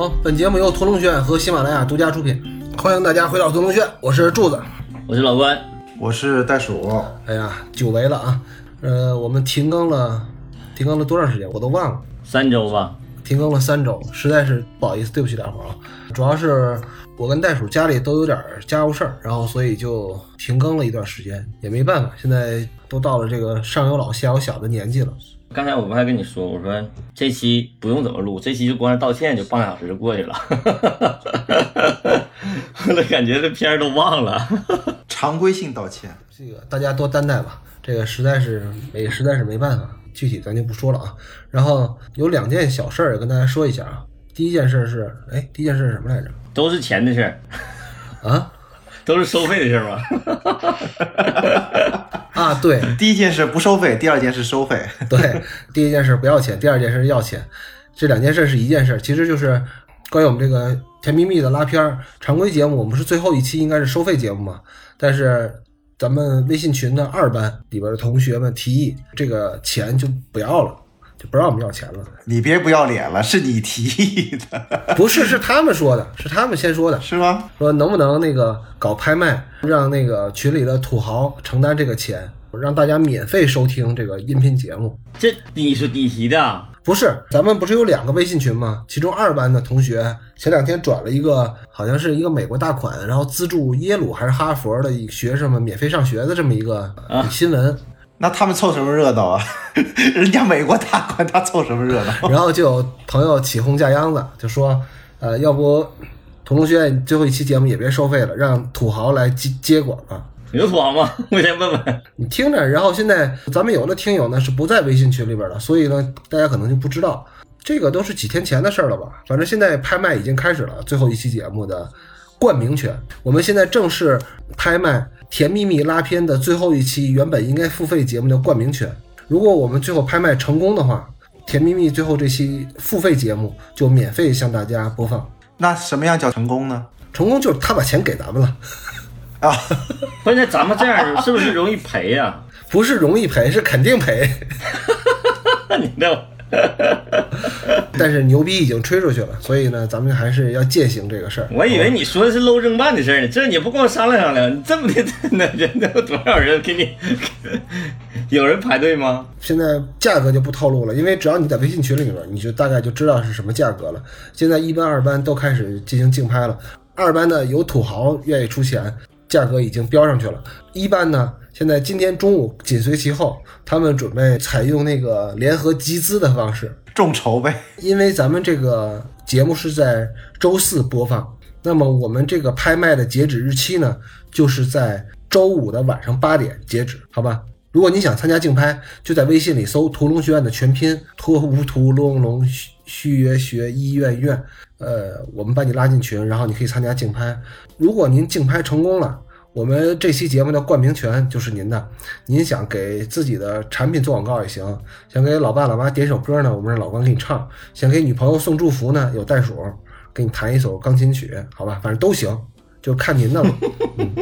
好，本节目由屠龙学院和喜马拉雅独家出品，欢迎大家回到屠龙学院，我是柱子。我是老关，我是袋鼠，哎呀，久违了啊！呃，我们停更了，停更了多长时间我都忘了，三周吧。停更了三周，实在是不好意思，对不起大伙儿啊。主要是我跟袋鼠家里都有点家务事儿，然后所以就停更了一段时间，也没办法，现在都到了这个上有老下有小的年纪了。刚才我不还跟你说，我说这期不用怎么录，这期就光是道歉就半个小时就过去了，我都感觉这片儿都忘了。常规性道歉，这个大家多担待吧，这个实在是没实在是没办法，具体咱就不说了啊。然后有两件小事儿也跟大家说一下啊。第一件事是，哎，第一件事是什么来着？都是钱的事儿，啊 都是收费的事儿吗？啊，对。第一件事不收费，第二件事收费。对，第一件事不要钱，第二件事要钱，这两件事是一件事，其实就是关于我们这个甜蜜蜜的拉片儿常规节目，我们是最后一期应该是收费节目嘛，但是咱们微信群的二班里边的同学们提议，这个钱就不要了，就不让我们要钱了。你别不要脸了，是你提议的，不是，是他们说的，是他们先说的，是吗？说能不能那个搞拍卖，让那个群里的土豪承担这个钱，让大家免费收听这个音频节目。这你是你提的啊？不是，咱们不是有两个微信群吗？其中二班的同学前两天转了一个，好像是一个美国大款，然后资助耶鲁还是哈佛的学生们免费上学的这么一个啊新闻。那他们凑什么热闹啊？人家美国大官，他凑什么热闹？然后就有朋友起哄架秧子，就说，呃，要不屠龙学院最后一期节目也别收费了，让土豪来接接管吧。有土豪吗？我先问问。你听着，然后现在咱们有的听友呢是不在微信群里边的，所以呢，大家可能就不知道，这个都是几天前的事儿了吧？反正现在拍卖已经开始了，最后一期节目的冠名权，我们现在正式拍卖《甜蜜蜜拉片》的最后一期原本应该付费节目的冠名权。如果我们最后拍卖成功的话，《甜蜜蜜》最后这期付费节目就免费向大家播放。那什么样叫成功呢？成功就是他把钱给咱们了，啊，关键咱们这样是不是容易赔呀、不是容易赔，是肯定赔。你这 但是牛逼已经吹出去了，所以呢，咱们还是要践行这个事儿。我以为你说的是搂正办的事儿呢，这你不跟我商量商量？你这么的，那人都有多少人给你？有人排队吗？现在价格就不透露了，因为只要你在微信群里面，你就大概就知道是什么价格了。现在一班、二班都开始进行竞拍了，二班呢有土豪愿意出钱，价格已经标上去了。一班呢，现在今天中午紧随其后，他们准备采用那个联合集资的方式，众筹呗。因为咱们这个节目是在周四播放，那么我们这个拍卖的截止日期呢，就是在周五的晚上八点截止，好吧？如果你想参加竞拍，就在微信里搜“屠龙学院”的全拼“托乌屠龙龙虚虚约学医院院”，呃，我们把你拉进群，然后你可以参加竞拍。如果您竞拍成功了，我们这期节目的冠名权就是您的。您想给自己的产品做广告也行，想给老爸老妈点首歌呢，我们让老关给你唱；想给女朋友送祝福呢，有袋鼠给你弹一首钢琴曲，好吧，反正都行，就看您的了。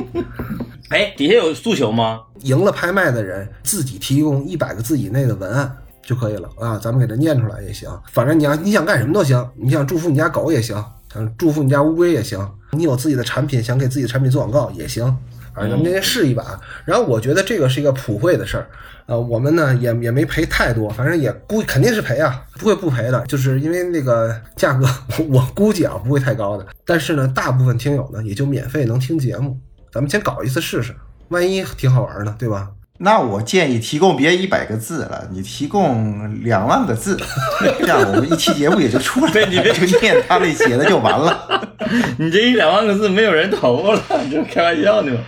哎，底下有诉求吗？赢了拍卖的人自己提供一百个字以内的文案就可以了啊，咱们给它念出来也行。反正你要你想干什么都行，你想祝福你家狗也行，想祝福你家乌龟也行，你有自己的产品想给自己的产品做广告也行。啊，咱们今天试一把。然后我觉得这个是一个普惠的事儿，呃，我们呢也也没赔太多，反正也估肯定是赔啊，不会不赔的，就是因为那个价格，我估计啊不会太高的。但是呢，大部分听友呢也就免费能听节目，咱们先搞一次试试，万一挺好玩呢，对吧？那我建议提供别一百个字了，你提供两万个字，这样我们一期节目也就出来了，对你别就念他那写的就完了。你这一两万个字没有人投了，你这开玩笑呢吗？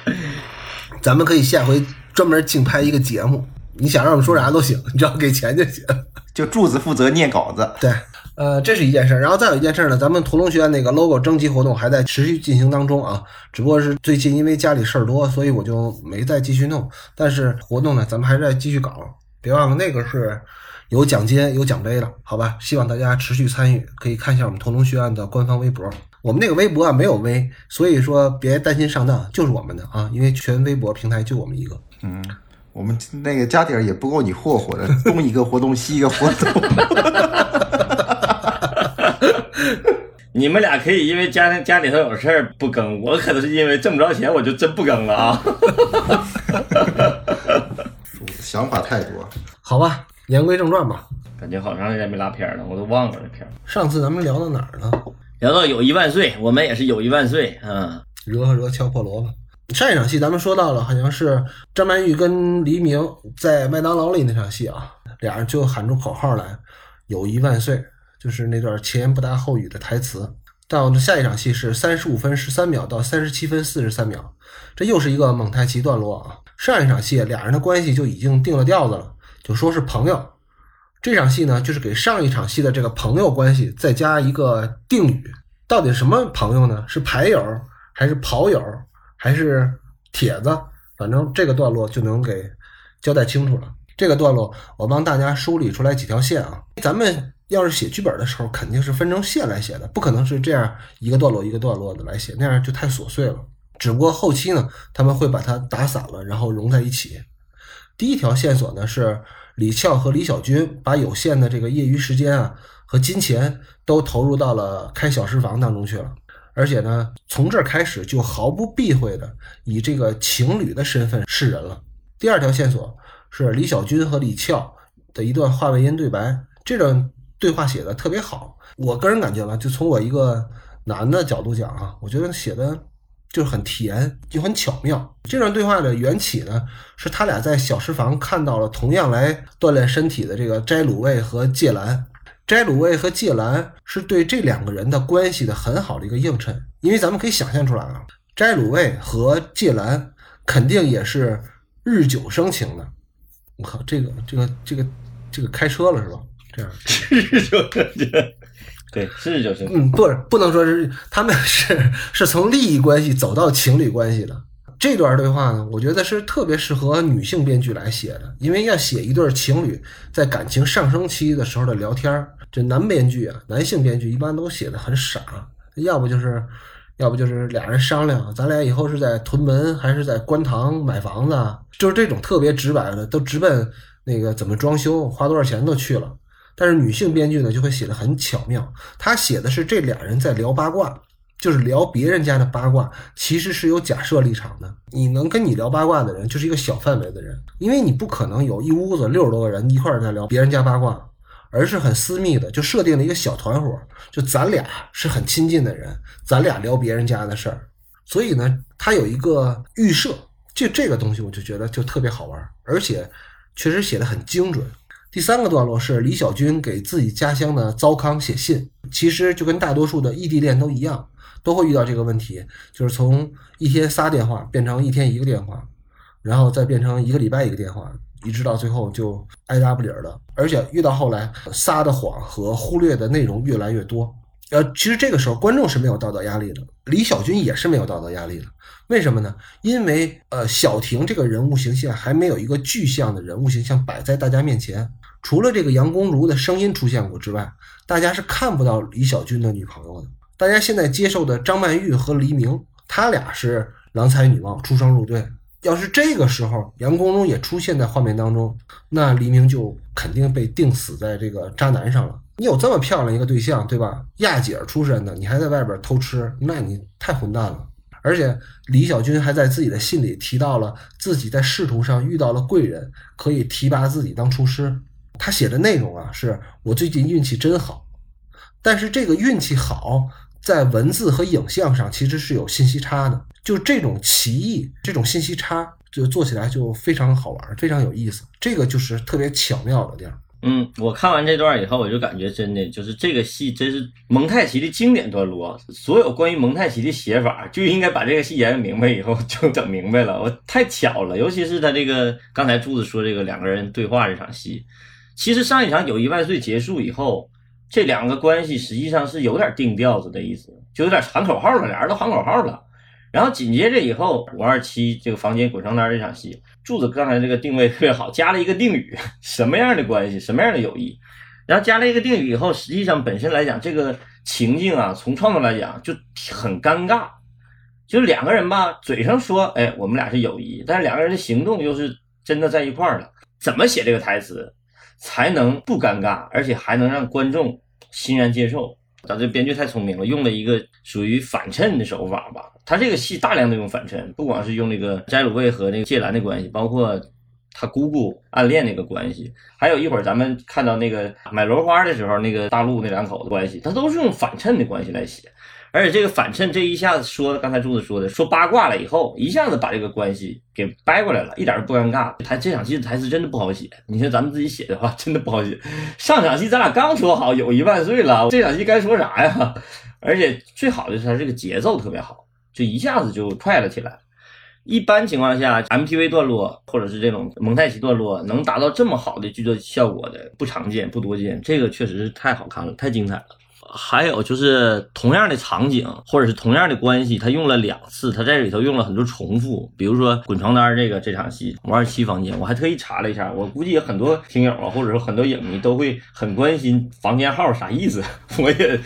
咱们可以下回专门竞拍一个节目，你想让我们说啥都行，你只要给钱就行。就柱子负责念稿子，对，呃，这是一件事儿。然后再有一件事儿呢，咱们屠龙学院那个 logo 征集活动还在持续进行当中啊，只不过是最近因为家里事儿多，所以我就没再继续弄。但是活动呢，咱们还是在继续搞，别忘了那个是有奖金、有奖杯的，好吧？希望大家持续参与，可以看一下我们屠龙学院的官方微博。我们那个微博啊没有微，所以说别担心上当，就是我们的啊，因为全微博平台就我们一个。嗯，我们那个家底儿也不够你霍霍的，东一个活动，西一个活动。你你们俩可以因为家家里头有事儿不更，我可能是因为挣不着钱，我就真不更了啊。想法太多。好吧，言归正传吧。感觉好长时间没拉片了，我都忘了这片儿。上次咱们聊到哪儿了？聊到友谊万岁，我们也是友谊万岁啊！惹和惹敲破锣吧。上一场戏咱们说到了，好像是张曼玉跟黎明在麦当劳里那场戏啊，俩人就喊出口号来“友谊万岁”，就是那段前言不搭后语的台词。到下一场戏是三十五分十三秒到三十七分四十三秒，这又是一个蒙太奇段落啊。上一场戏俩人的关系就已经定了调子了，就说是朋友。这场戏呢，就是给上一场戏的这个朋友关系再加一个定语，到底什么朋友呢？是牌友还是跑友还是帖子？反正这个段落就能给交代清楚了。这个段落我帮大家梳理出来几条线啊。咱们要是写剧本的时候，肯定是分成线来写的，不可能是这样一个段落一个段落的来写，那样就太琐碎了。只不过后期呢，他们会把它打散了，然后融在一起。第一条线索呢是。李翘和李小军把有限的这个业余时间啊和金钱都投入到了开小食房当中去了，而且呢，从这儿开始就毫不避讳的以这个情侣的身份示人了。第二条线索是李小军和李翘的一段话外音对白，这段对话写的特别好。我个人感觉吧，就从我一个男的角度讲啊，我觉得写的。就是很甜，就很巧妙。这段对话的缘起呢，是他俩在小食房看到了同样来锻炼身体的这个斋鲁卫和芥兰。斋鲁卫和芥兰是对这两个人的关系的很好的一个映衬，因为咱们可以想象出来啊，斋鲁卫和芥兰肯定也是日久生情的。我靠，这个这个这个这个开车了是吧？这样日久生情。对，是就是，嗯，不是，不能说是他们是是从利益关系走到情侣关系的这段对话呢，我觉得是特别适合女性编剧来写的，因为要写一对情侣在感情上升期的时候的聊天这男编剧啊，男性编剧一般都写的很傻，要不就是，要不就是俩人商量，咱俩以后是在屯门还是在观塘买房子，就是这种特别直白的，都直奔那个怎么装修，花多少钱都去了。但是女性编剧呢，就会写的很巧妙。她写的是这俩人在聊八卦，就是聊别人家的八卦，其实是有假设立场的。你能跟你聊八卦的人，就是一个小范围的人，因为你不可能有一屋子六十多个人一块儿在聊别人家八卦，而是很私密的，就设定了一个小团伙，就咱俩是很亲近的人，咱俩聊别人家的事儿。所以呢，他有一个预设，就这个东西，我就觉得就特别好玩，而且确实写的很精准。第三个段落是李小军给自己家乡的糟糠写信，其实就跟大多数的异地恋都一样，都会遇到这个问题，就是从一天仨电话变成一天一个电话，然后再变成一个礼拜一个电话，一直到最后就爱搭不理儿的，而且越到后来撒的谎和忽略的内容越来越多。呃，其实这个时候观众是没有道德压力的，李小军也是没有道德压力的。为什么呢？因为呃，小婷这个人物形象还没有一个具象的人物形象摆在大家面前。除了这个杨公如的声音出现过之外，大家是看不到李小军的女朋友的。大家现在接受的张曼玉和黎明，他俩是郎才女貌，出双入对。要是这个时候杨公如也出现在画面当中，那黎明就肯定被定死在这个渣男上了。你有这么漂亮一个对象，对吧？亚姐出身的，你还在外边偷吃，那你太混蛋了。而且李小军还在自己的信里提到了自己在仕途上遇到了贵人，可以提拔自己当厨师。他写的内容啊，是我最近运气真好，但是这个运气好在文字和影像上其实是有信息差的，就这种歧义，这种信息差就做起来就非常好玩，非常有意思，这个就是特别巧妙的地儿。嗯，我看完这段以后，我就感觉真的就是这个戏真是蒙太奇的经典段落。所有关于蒙太奇的写法，就应该把这个戏演明白以后就整明白了。我太巧了，尤其是他这个刚才柱子说这个两个人对话这场戏。其实上一场友谊万岁结束以后，这两个关系实际上是有点定调子的意思，就有点喊口号了，俩人都喊口号了。然后紧接着以后，五二七这个房间滚床单这场戏，柱子刚才这个定位特别好，加了一个定语，什么样的关系，什么样的友谊。然后加了一个定语以后，实际上本身来讲，这个情境啊，从创作来讲就很尴尬，就是两个人吧，嘴上说哎我们俩是友谊，但是两个人的行动又是真的在一块儿了。怎么写这个台词？才能不尴尬，而且还能让观众欣然接受。咱这编剧太聪明了，用了一个属于反衬的手法吧。他这个戏大量的用反衬，不光是用那个斋鲁卫和那个谢兰的关系，包括他姑姑暗恋那个关系，还有一会儿咱们看到那个买楼花的时候，那个大陆那两口子关系，他都是用反衬的关系来写。而且这个反衬这一下子说，刚才柱子说的说八卦了以后，一下子把这个关系给掰过来了，一点都不尴尬。他这场戏的台词真的不好写，你说咱们自己写的话，真的不好写。上场戏咱俩刚说好友谊万岁了，这场戏该说啥呀？而且最好的是他这个节奏特别好，就一下子就快了起来。一般情况下，MTV 段落或者是这种蒙太奇段落能达到这么好的剧作效果的不常见、不多见，这个确实是太好看了，太精彩了。还有就是同样的场景或者是同样的关系，他用了两次，他在里头用了很多重复。比如说滚床单这个这场戏，五二七房间，我还特意查了一下，我估计有很多听友啊，或者说很多影迷都会很关心房间号啥意思。我也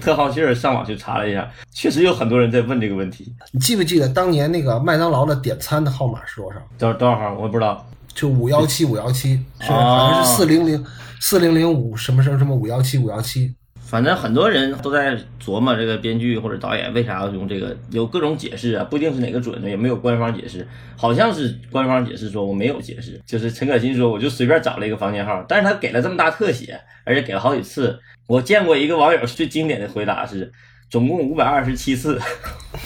特好气儿上网去查了一下，确实有很多人在问这个问题。你记不记得当年那个麦当劳的点餐的号码是多少？多少多少号？我不知道，就五幺七五幺七，是好像是四零零四零零五什么什么什么五幺七五幺七。反正很多人都在琢磨这个编剧或者导演为啥要用这个，有各种解释啊，不一定是哪个准的，也没有官方解释。好像是官方解释说我没有解释，就是陈可辛说我就随便找了一个房间号，但是他给了这么大特写，而且给了好几次。我见过一个网友最经典的回答是。总共五百二十七次，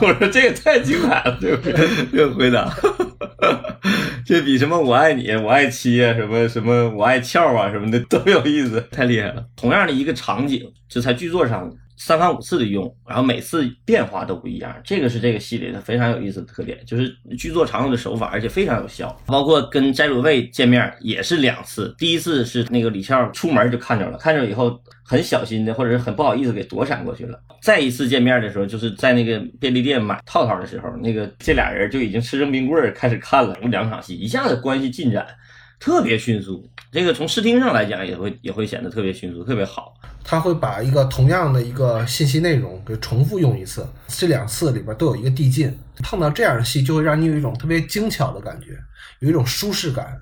我说这个太精彩了，这个这个回答，这比什么我爱你、我爱妻啊，什么什么我爱俏啊什么的都有意思，太厉害了。同样的一个场景，就在剧作上。三番五次的用，然后每次变化都不一样，这个是这个系列它非常有意思的特点，就是剧作常用的手法，而且非常有效。包括跟斋罗卫见面也是两次，第一次是那个李翘出门就看着了，看着以后很小心的或者是很不好意思给躲闪过去了。再一次见面的时候，就是在那个便利店买套套的时候，那个这俩人就已经吃着冰棍开始看了，两场戏一下子关系进展特别迅速，这个从视听上来讲也会也会显得特别迅速，特别好。他会把一个同样的一个信息内容给重复用一次，这两次里边都有一个递进。碰到这样的戏，就会让你有一种特别精巧的感觉，有一种舒适感。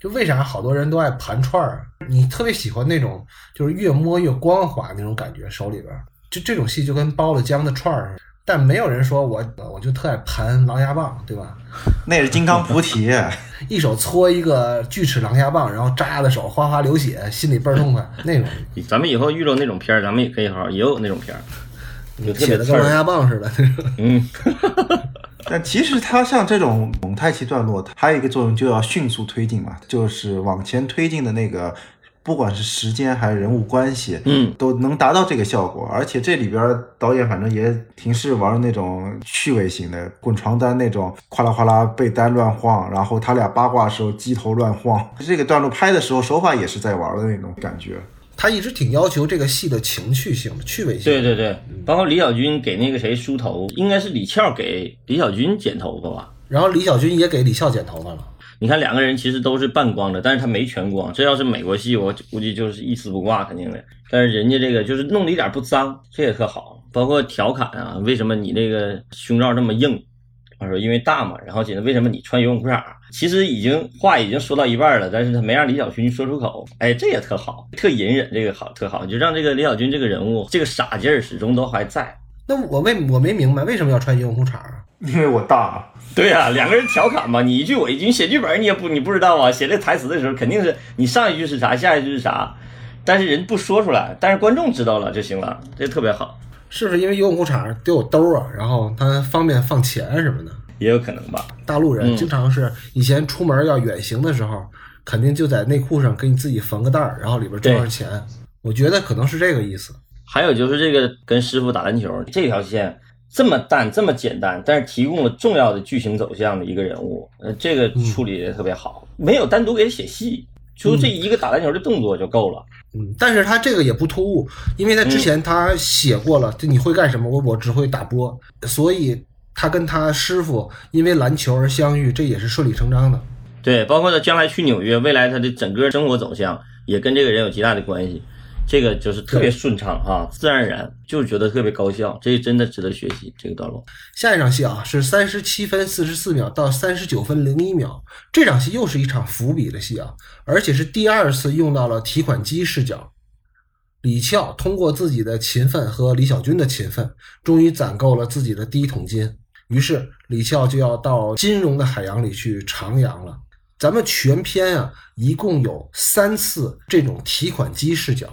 就为啥好多人都爱盘串儿？你特别喜欢那种，就是越摸越光滑那种感觉，手里边就这种戏就跟包了浆的串儿似的。但没有人说我，我就特爱盘狼牙棒，对吧？那是金刚菩提，一手搓一个锯齿狼牙棒，然后扎的手哗哗流血，心里倍儿痛快那种。咱们以后遇到那种片儿，咱们也可以好好，也有那种片儿，写的跟狼牙棒似的。嗯。但其实它像这种蒙太奇段落，它还有一个作用，就要迅速推进嘛，就是往前推进的那个。不管是时间还是人物关系，嗯，都能达到这个效果。而且这里边导演反正也挺是玩那种趣味型的，滚床单那种，哗啦哗啦被单乱晃，然后他俩八卦的时候鸡头乱晃。这个段落拍的时候手法也是在玩的那种感觉。他一直挺要求这个戏的情趣性、趣味性。对对对，包括李小军给那个谁梳头，应该是李翘给李小军剪头发吧？然后李小军也给李翘剪头发了。你看两个人其实都是半光的，但是他没全光。这要是美国戏，我估计就是一丝不挂，肯定的。但是人家这个就是弄得一点不脏，这也特好。包括调侃啊，为什么你那个胸罩这么硬？他说因为大嘛。然后紧着为什么你穿游泳裤衩？其实已经话已经说到一半了，但是他没让李小军说出口。哎，这也特好，特隐忍，这个好特好，就让这个李小军这个人物这个傻劲儿始终都还在。那我为我没明白为什么要穿游泳裤衩啊？因为我大。对呀，两个人调侃嘛，你一句我一句，写剧本你也不你不知道啊，写这台词的时候肯定是你上一句是啥，下一句是啥，但是人不说出来，但是观众知道了就行了，这特别好。是不是因为游泳裤衩得有兜啊，然后它方便放钱什么的？也有可能吧。大陆人经常是以前出门要远行的时候，肯定就在内裤上给你自己缝个袋儿，然后里边装上钱。我觉得可能是这个意思。还有就是这个跟师傅打篮球这条线。这么淡，这么简单，但是提供了重要的剧情走向的一个人物，呃，这个处理的特别好，没有单独给他写戏，就这一个打篮球的动作就够了。嗯，但是他这个也不突兀，因为他之前他写过了，就你会干什么？我我只会打波，所以他跟他师傅因为篮球而相遇，这也是顺理成章的。对，包括他将来去纽约，未来他的整个生活走向也跟这个人有极大的关系。这个就是特别顺畅哈，自然而然，就觉得特别高效，这真的值得学习。这个段落，下一场戏啊是三十七分四十四秒到三十九分零一秒，这场戏又是一场伏笔的戏啊，而且是第二次用到了提款机视角。李翘通过自己的勤奋和李小军的勤奋，终于攒够了自己的第一桶金。于是李翘就要到金融的海洋里去徜徉了。咱们全篇啊，一共有三次这种提款机视角，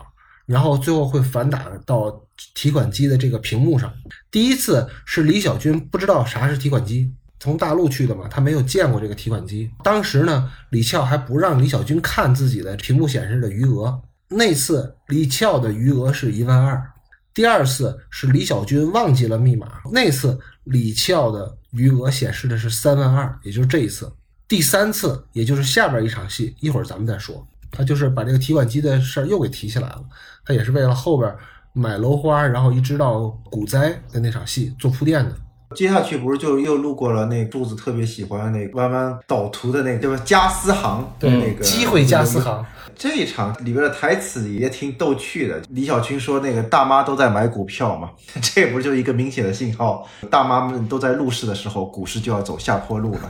然后最后会反打到提款机的这个屏幕上。第一次是李小军不知道啥是提款机，从大陆去的嘛，他没有见过这个提款机。当时呢，李俏还不让李小军看自己的屏幕显示的余额。那次李俏的余额是一万二。第二次是李小军忘记了密码，那次李俏的余额显示的是三万二，也就是这一次。第三次，也就是下边一场戏，一会儿咱们再说。他就是把这个提款机的事儿又给提起来了，他也是为了后边买楼花，然后一直到股灾的那场戏做铺垫的。接下去不是就又路过了那柱子特别喜欢那弯弯导图的那个，就是加私行对那个机会加私行。这一场里边的台词也挺逗趣的。李小军说：“那个大妈都在买股票嘛，这不就一个明显的信号？大妈们都在入市的时候，股市就要走下坡路了，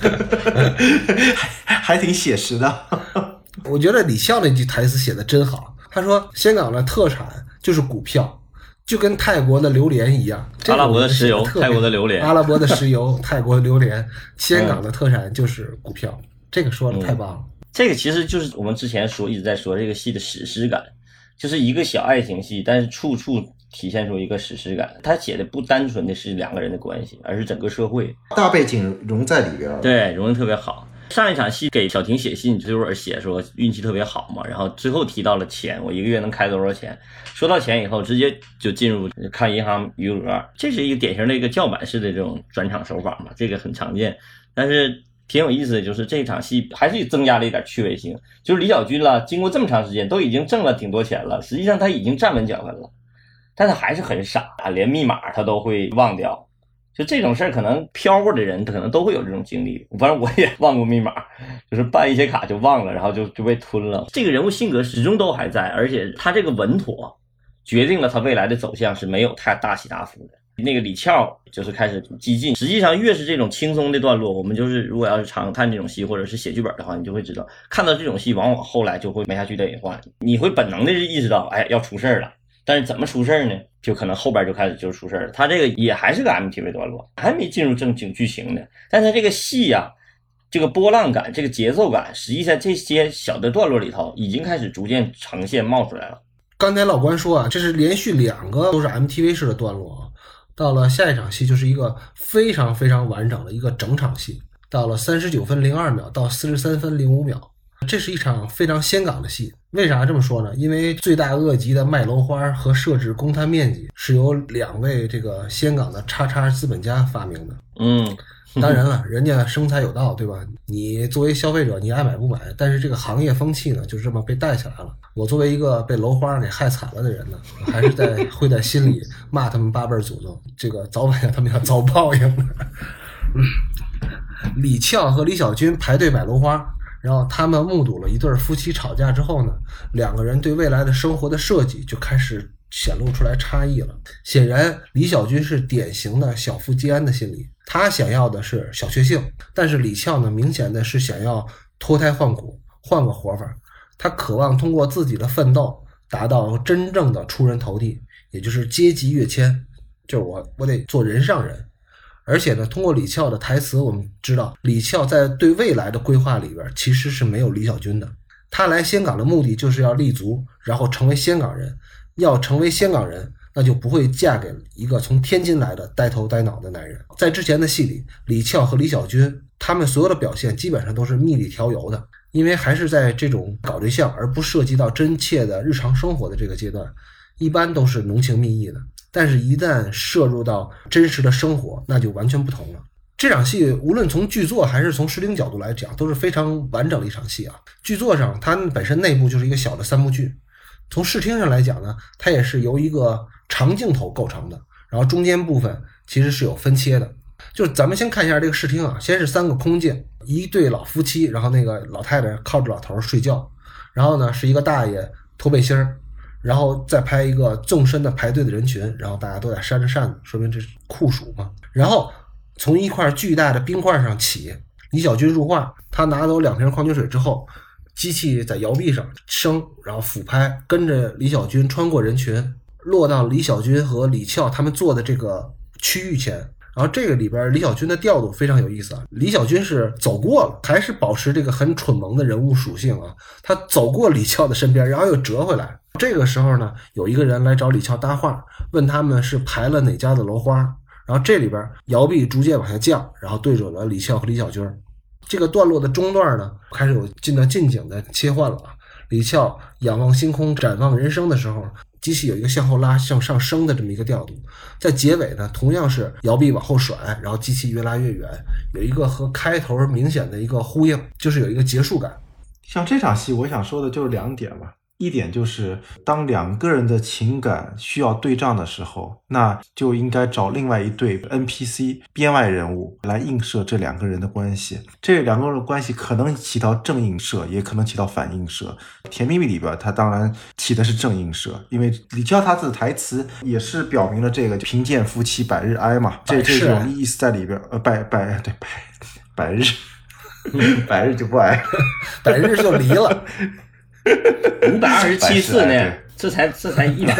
还还挺写实的。我觉得李笑那句台词写的真好。他说：“香港的特产就是股票，就跟泰国的榴莲一样。阿拉伯的石油，泰国的榴莲，阿拉伯的石油，泰国榴莲，香港的特产就是股票。这个说的太棒了。”这个其实就是我们之前说一直在说这个戏的史诗感，就是一个小爱情戏，但是处处体现出一个史诗感。他写的不单纯的是两个人的关系，而是整个社会大背景融在里边。对，融的特别好。上一场戏给小婷写信，就会写说运气特别好嘛，然后最后提到了钱，我一个月能开多少钱？说到钱以后，直接就进入看银行余额，这是一个典型的一个叫板式的这种转场手法嘛，这个很常见，但是。挺有意思的就是这场戏还是增加了一点趣味性，就是李小军了，经过这么长时间都已经挣了挺多钱了，实际上他已经站稳脚跟了，但他还是很傻，连密码他都会忘掉。就这种事儿，可能飘过的人可能都会有这种经历，反正我也 忘过密码，就是办一些卡就忘了，然后就就被吞了。这个人物性格始终都还在，而且他这个稳妥，决定了他未来的走向是没有太大起大伏的。那个李俏就是开始激进，实际上越是这种轻松的段落，我们就是如果要是常看这种戏，或者是写剧本的话，你就会知道，看到这种戏，往往后来就会没下去的隐患，你会本能的意识到，哎，要出事儿了。但是怎么出事儿呢？就可能后边就开始就出事儿了。他这个也还是个 MTV 段落，还没进入正经剧情呢。但他这个戏呀，这个波浪感，这个节奏感，实际上这些小的段落里头已经开始逐渐呈现冒出来了。刚才老关说啊，这是连续两个都是 MTV 式的段落啊。到了下一场戏，就是一个非常非常完整的一个整场戏。到了三十九分零二秒到四十三分零五秒，这是一场非常香港的戏。为啥这么说呢？因为罪大恶极的卖楼花和设置公摊面积是由两位这个香港的叉叉资本家发明的。嗯。当然了，人家生财有道，对吧？你作为消费者，你爱买不买？但是这个行业风气呢，就这么被带起来了。我作为一个被楼花给害惨了的人呢，还是在 会在心里骂他们八辈祖宗，这个早晚他们要遭报应的。李俏和李小军排队买楼花，然后他们目睹了一对夫妻吵架之后呢，两个人对未来的生活的设计就开始显露出来差异了。显然，李小军是典型的小富即安的心理。他想要的是小确幸，但是李俏呢，明显的是想要脱胎换骨，换个活法。他渴望通过自己的奋斗，达到真正的出人头地，也就是阶级跃迁。就是我，我得做人上人。而且呢，通过李俏的台词，我们知道李俏在对未来的规划里边其实是没有李小军的。他来香港的目的就是要立足，然后成为香港人。要成为香港人。那就不会嫁给一个从天津来的呆头呆脑的男人。在之前的戏里，李俏和李小军他们所有的表现基本上都是蜜里调油的，因为还是在这种搞对象而不涉及到真切的日常生活的这个阶段，一般都是浓情蜜意的。但是，一旦摄入到真实的生活，那就完全不同了。这场戏无论从剧作还是从视听角度来讲，都是非常完整的一场戏啊。剧作上，它本身内部就是一个小的三部剧。从视听上来讲呢，它也是由一个长镜头构成的，然后中间部分其实是有分切的。就是咱们先看一下这个视听啊，先是三个空镜，一对老夫妻，然后那个老太太靠着老头睡觉，然后呢是一个大爷脱背心儿，然后再拍一个纵深的排队的人群，然后大家都在扇着扇子，说明这是酷暑嘛。然后从一块巨大的冰块上起，李小军入画，他拿走两瓶矿泉水之后。机器在摇臂上升，然后俯拍，跟着李小军穿过人群，落到李小军和李翘他们坐的这个区域前。然后这个里边李小军的调度非常有意思啊，李小军是走过了，还是保持这个很蠢萌的人物属性啊？他走过李翘的身边，然后又折回来。这个时候呢，有一个人来找李翘搭话，问他们是排了哪家的楼花。然后这里边摇臂逐渐往下降，然后对准了李翘和李小军。这个段落的中段呢，开始有进到近景的切换了。李翘仰望星空，展望人生的时候。机器有一个向后拉、向上升的这么一个调度，在结尾呢，同样是摇臂往后甩，然后机器越拉越远，有一个和开头明显的一个呼应，就是有一个结束感。像这场戏，我想说的就是两点吧。一点就是，当两个人的情感需要对仗的时候，那就应该找另外一对 NPC 编外人物来映射这两个人的关系。这两个人的关系可能起到正映射，也可能起到反映射。《甜蜜蜜》里边，它当然起的是正映射，因为李娇他的台词也是表明了这个“贫贱夫妻百日哀”嘛，这这种意思在里边。呃，百百对百百日，百日就不哀，百日就离了。五百二十七次呢，这才这才一百。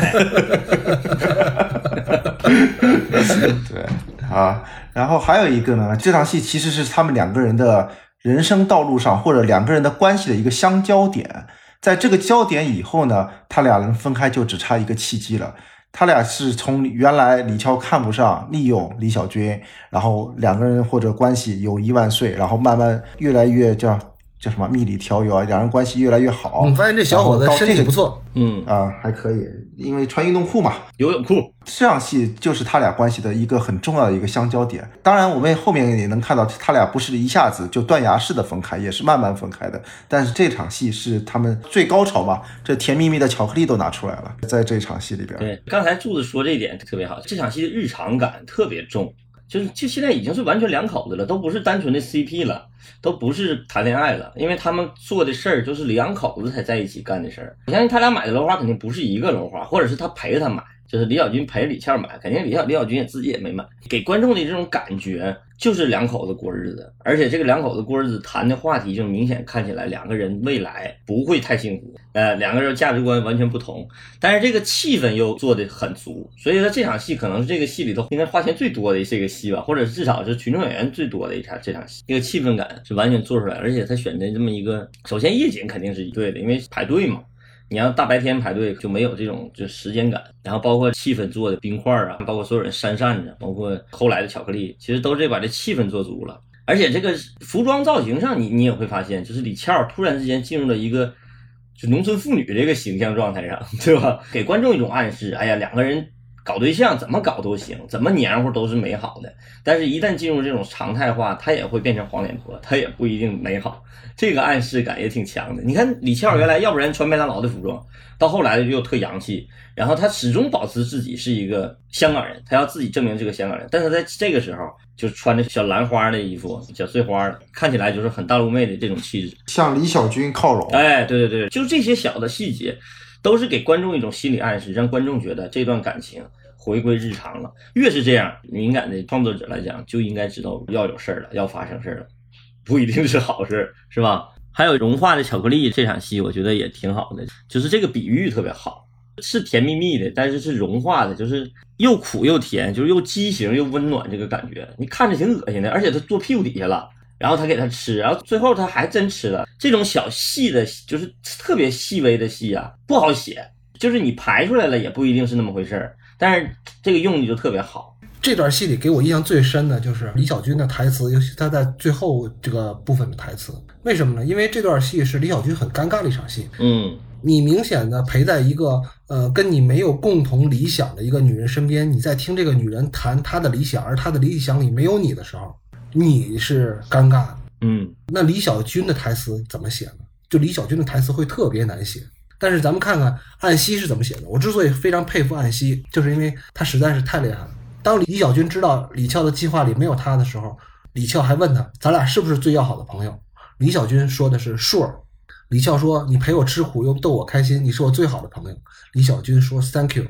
对啊，然后还有一个呢，这场戏其实是他们两个人的人生道路上或者两个人的关系的一个相交点。在这个交点以后呢，他俩人分开就只差一个契机了。他俩是从原来李乔看不上、利用李小军，然后两个人或者关系友谊万岁，然后慢慢越来越叫。叫什么蜜里调油啊？两人关系越来越好。我发现这小伙子身体不错，嗯啊，还可以，因为穿运动裤嘛，游泳裤。这场戏就是他俩关系的一个很重要的一个相交点。当然，我们后面也能看到，他俩不是一下子就断崖式的分开，也是慢慢分开的。但是这场戏是他们最高潮嘛？这甜蜜蜜的巧克力都拿出来了，在这场戏里边。对，刚才柱子说这一点特别好，这场戏的日常感特别重。就是就现在已经是完全两口子了，都不是单纯的 CP 了，都不是谈恋爱了，因为他们做的事儿就是两口子才在一起干的事儿。我相信他俩买的楼花肯定不是一个楼花，或者是他陪他买。就是李小军陪李倩买，肯定李小李小军也自己也没买，给观众的这种感觉就是两口子过日子，而且这个两口子过日子谈的话题就明显看起来两个人未来不会太幸福，呃，两个人价值观完全不同，但是这个气氛又做的很足，所以说这场戏可能是这个戏里头应该花钱最多的这个戏吧，或者至少是群众演员最多的一场这场戏，这个气氛感是完全做出来，而且他选择这么一个，首先夜景肯定是一对的，因为排队嘛。你要大白天排队就没有这种就时间感，然后包括气氛做的冰块啊，包括所有人扇扇子，包括偷来的巧克力，其实都是把这气氛做足了。而且这个服装造型上，你你也会发现，就是李翘突然之间进入了一个就农村妇女这个形象状态上，对吧？给观众一种暗示，哎呀，两个人。搞对象怎么搞都行，怎么黏糊都是美好的。但是，一旦进入这种常态化，它也会变成黄脸婆，它也不一定美好。这个暗示感也挺强的。你看李翘原来要不然穿麦当劳的服装，到后来又特洋气，然后他始终保持自己是一个香港人，他要自己证明这个香港人。但是在这个时候，就穿着小兰花的衣服，小碎花的，看起来就是很大陆妹的这种气质，向李小军靠拢。哎，对对对，就这些小的细节。都是给观众一种心理暗示，让观众觉得这段感情回归日常了。越是这样敏感的创作者来讲，就应该知道要有事儿了，要发生事儿了，不一定是好事，是吧？还有融化的巧克力这场戏，我觉得也挺好的，就是这个比喻特别好，是甜蜜蜜的，但是是融化的，就是又苦又甜，就是又畸形又温暖这个感觉，你看着挺恶心的，而且他坐屁股底下了。然后他给他吃，然后最后他还真吃了。这种小细的，就是特别细微的戏啊，不好写，就是你排出来了也不一定是那么回事儿。但是这个用意就特别好。这段戏里给我印象最深的就是李小军的台词，尤其他在最后这个部分的台词。为什么呢？因为这段戏是李小军很尴尬的一场戏。嗯，你明显的陪在一个呃跟你没有共同理想的一个女人身边，你在听这个女人谈她的理想，而她的理想里没有你的时候。你是尴尬的，嗯，那李小军的台词怎么写呢？就李小军的台词会特别难写。但是咱们看看岸西是怎么写的。我之所以非常佩服岸西，就是因为他实在是太厉害了。当李小军知道李俏的计划里没有他的时候，李俏还问他：“咱俩是不是最要好的朋友？”李小军说的是 “sure”。李俏说：“你陪我吃苦又逗我开心，你是我最好的朋友。”李小军说：“Thank you。”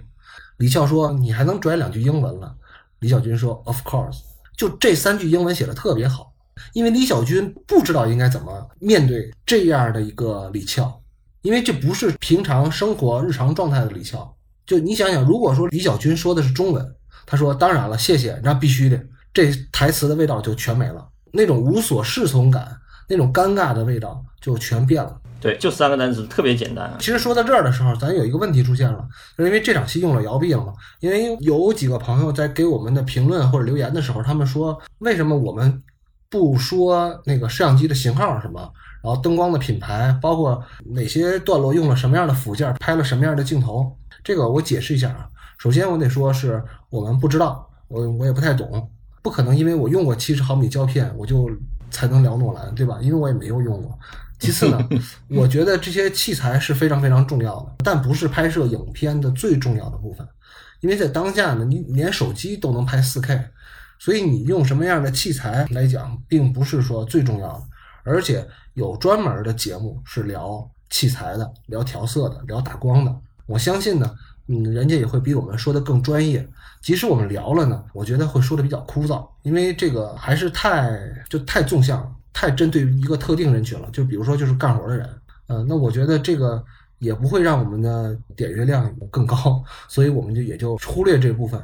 李俏说：“你还能拽两句英文了？”李小军说：“Of course。”就这三句英文写的特别好，因为李小军不知道应该怎么面对这样的一个李翘，因为这不是平常生活日常状态的李翘。就你想想，如果说李小军说的是中文，他说当然了，谢谢，那必须的，这台词的味道就全没了，那种无所适从感，那种尴尬的味道就全变了。对，就三个单词，特别简单。其实说到这儿的时候，咱有一个问题出现了，就是因为这场戏用了摇臂了嘛。因为有几个朋友在给我们的评论或者留言的时候，他们说为什么我们不说那个摄像机的型号什么，然后灯光的品牌，包括哪些段落用了什么样的辅件，拍了什么样的镜头？这个我解释一下啊。首先我得说是我们不知道，我我也不太懂，不可能因为我用过七十毫米胶片，我就才能聊诺兰，对吧？因为我也没有用过。其次呢，我觉得这些器材是非常非常重要的，但不是拍摄影片的最重要的部分。因为在当下呢，你连手机都能拍 4K，所以你用什么样的器材来讲，并不是说最重要的。而且有专门的节目是聊器材的、聊调色的、聊打光的。我相信呢，嗯，人家也会比我们说的更专业。即使我们聊了呢，我觉得会说的比较枯燥，因为这个还是太就太纵向。太针对一个特定人群了，就比如说就是干活的人，嗯，那我觉得这个也不会让我们的点阅量更高，所以我们就也就忽略这部分，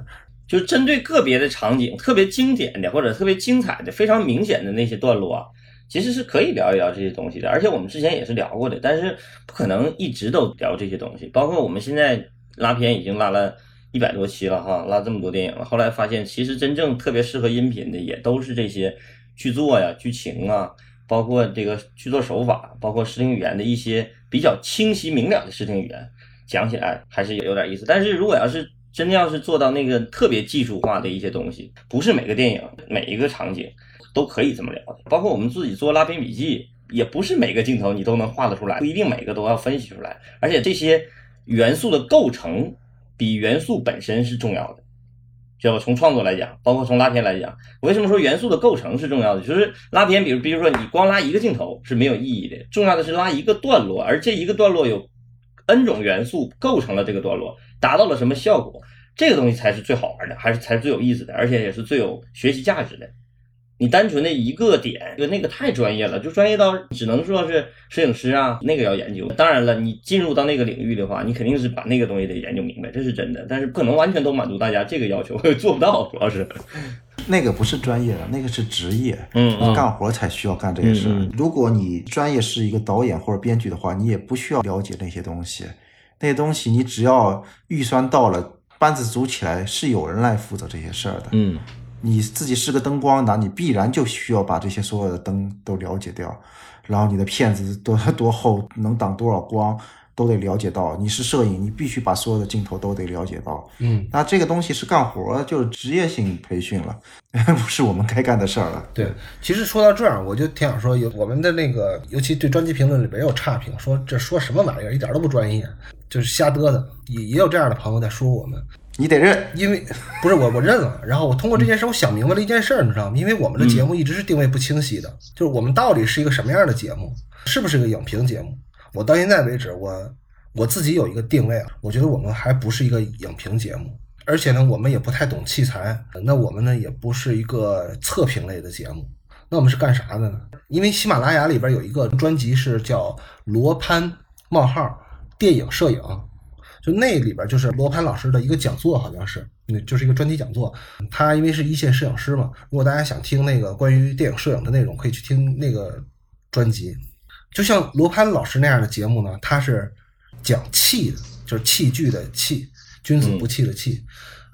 就针对个别的场景，特别经典的或者特别精彩的、非常明显的那些段落啊，其实是可以聊一聊这些东西的。而且我们之前也是聊过的，但是不可能一直都聊这些东西。包括我们现在拉片已经拉了一百多期了哈，拉这么多电影了，后来发现其实真正特别适合音频的也都是这些。剧作呀、剧情啊，包括这个剧作手法，包括视听语言的一些比较清晰明了的视听语言，讲起来还是有点意思。但是如果要是真的要是做到那个特别技术化的一些东西，不是每个电影、每一个场景都可以这么聊的。包括我们自己做拉片笔记，也不是每个镜头你都能画得出来，不一定每个都要分析出来。而且这些元素的构成比元素本身是重要的。就从创作来讲，包括从拉片来讲，为什么说元素的构成是重要的？就是拉片，比如比如说你光拉一个镜头是没有意义的，重要的是拉一个段落，而这一个段落有 n 种元素构成了这个段落，达到了什么效果，这个东西才是最好玩的，还是才是最有意思的，而且也是最有学习价值的。你单纯的一个点，就那个太专业了，就专业到只能说是摄影师啊，那个要研究。当然了，你进入到那个领域的话，你肯定是把那个东西得研究明白，这是真的。但是不可能完全都满足大家这个要求，做不到，主要是。那个不是专业的，那个是职业，嗯，干活才需要干这些事。如果你专业是一个导演或者编剧的话，你也不需要了解那些东西。那些东西你只要预算到了，班子组起来，是有人来负责这些事儿的。嗯。你自己是个灯光男，你必然就需要把这些所有的灯都了解掉，然后你的片子多多厚，能挡多少光，都得了解到。你是摄影，你必须把所有的镜头都得了解到。嗯，那这个东西是干活，就是职业性培训了，不是我们该干的事儿了。对，其实说到这儿，我就挺想说，有我们的那个，尤其对专辑评论里边有差评，说这说什么玩意儿，一点都不专业，就是瞎嘚瑟。也也有这样的朋友在说我们。你得认，因为不是我，我认了。然后我通过这件事，我想明白了一件事，你知道吗？因为我们的节目一直是定位不清晰的，就是我们到底是一个什么样的节目，是不是一个影评节目？我到现在为止，我我自己有一个定位啊，我觉得我们还不是一个影评节目，而且呢，我们也不太懂器材，那我们呢也不是一个测评类的节目，那我们是干啥的呢？因为喜马拉雅里边有一个专辑是叫罗潘冒号电影摄影。就那里边就是罗盘老师的一个讲座，好像是，那就是一个专题讲座。他因为是一线摄影师嘛，如果大家想听那个关于电影摄影的内容，可以去听那个专辑。就像罗盘老师那样的节目呢，他是讲器的，就是器具的器，君子不器的器。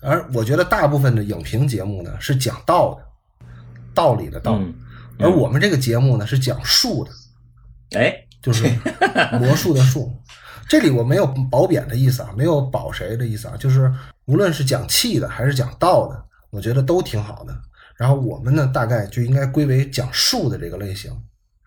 而我觉得大部分的影评节目呢是讲道的，道理的道。而我们这个节目呢是讲术的，哎，就是魔术的术。这里我没有褒贬的意思啊，没有保谁的意思啊，就是无论是讲气的还是讲道的，我觉得都挺好的。然后我们呢，大概就应该归为讲术的这个类型。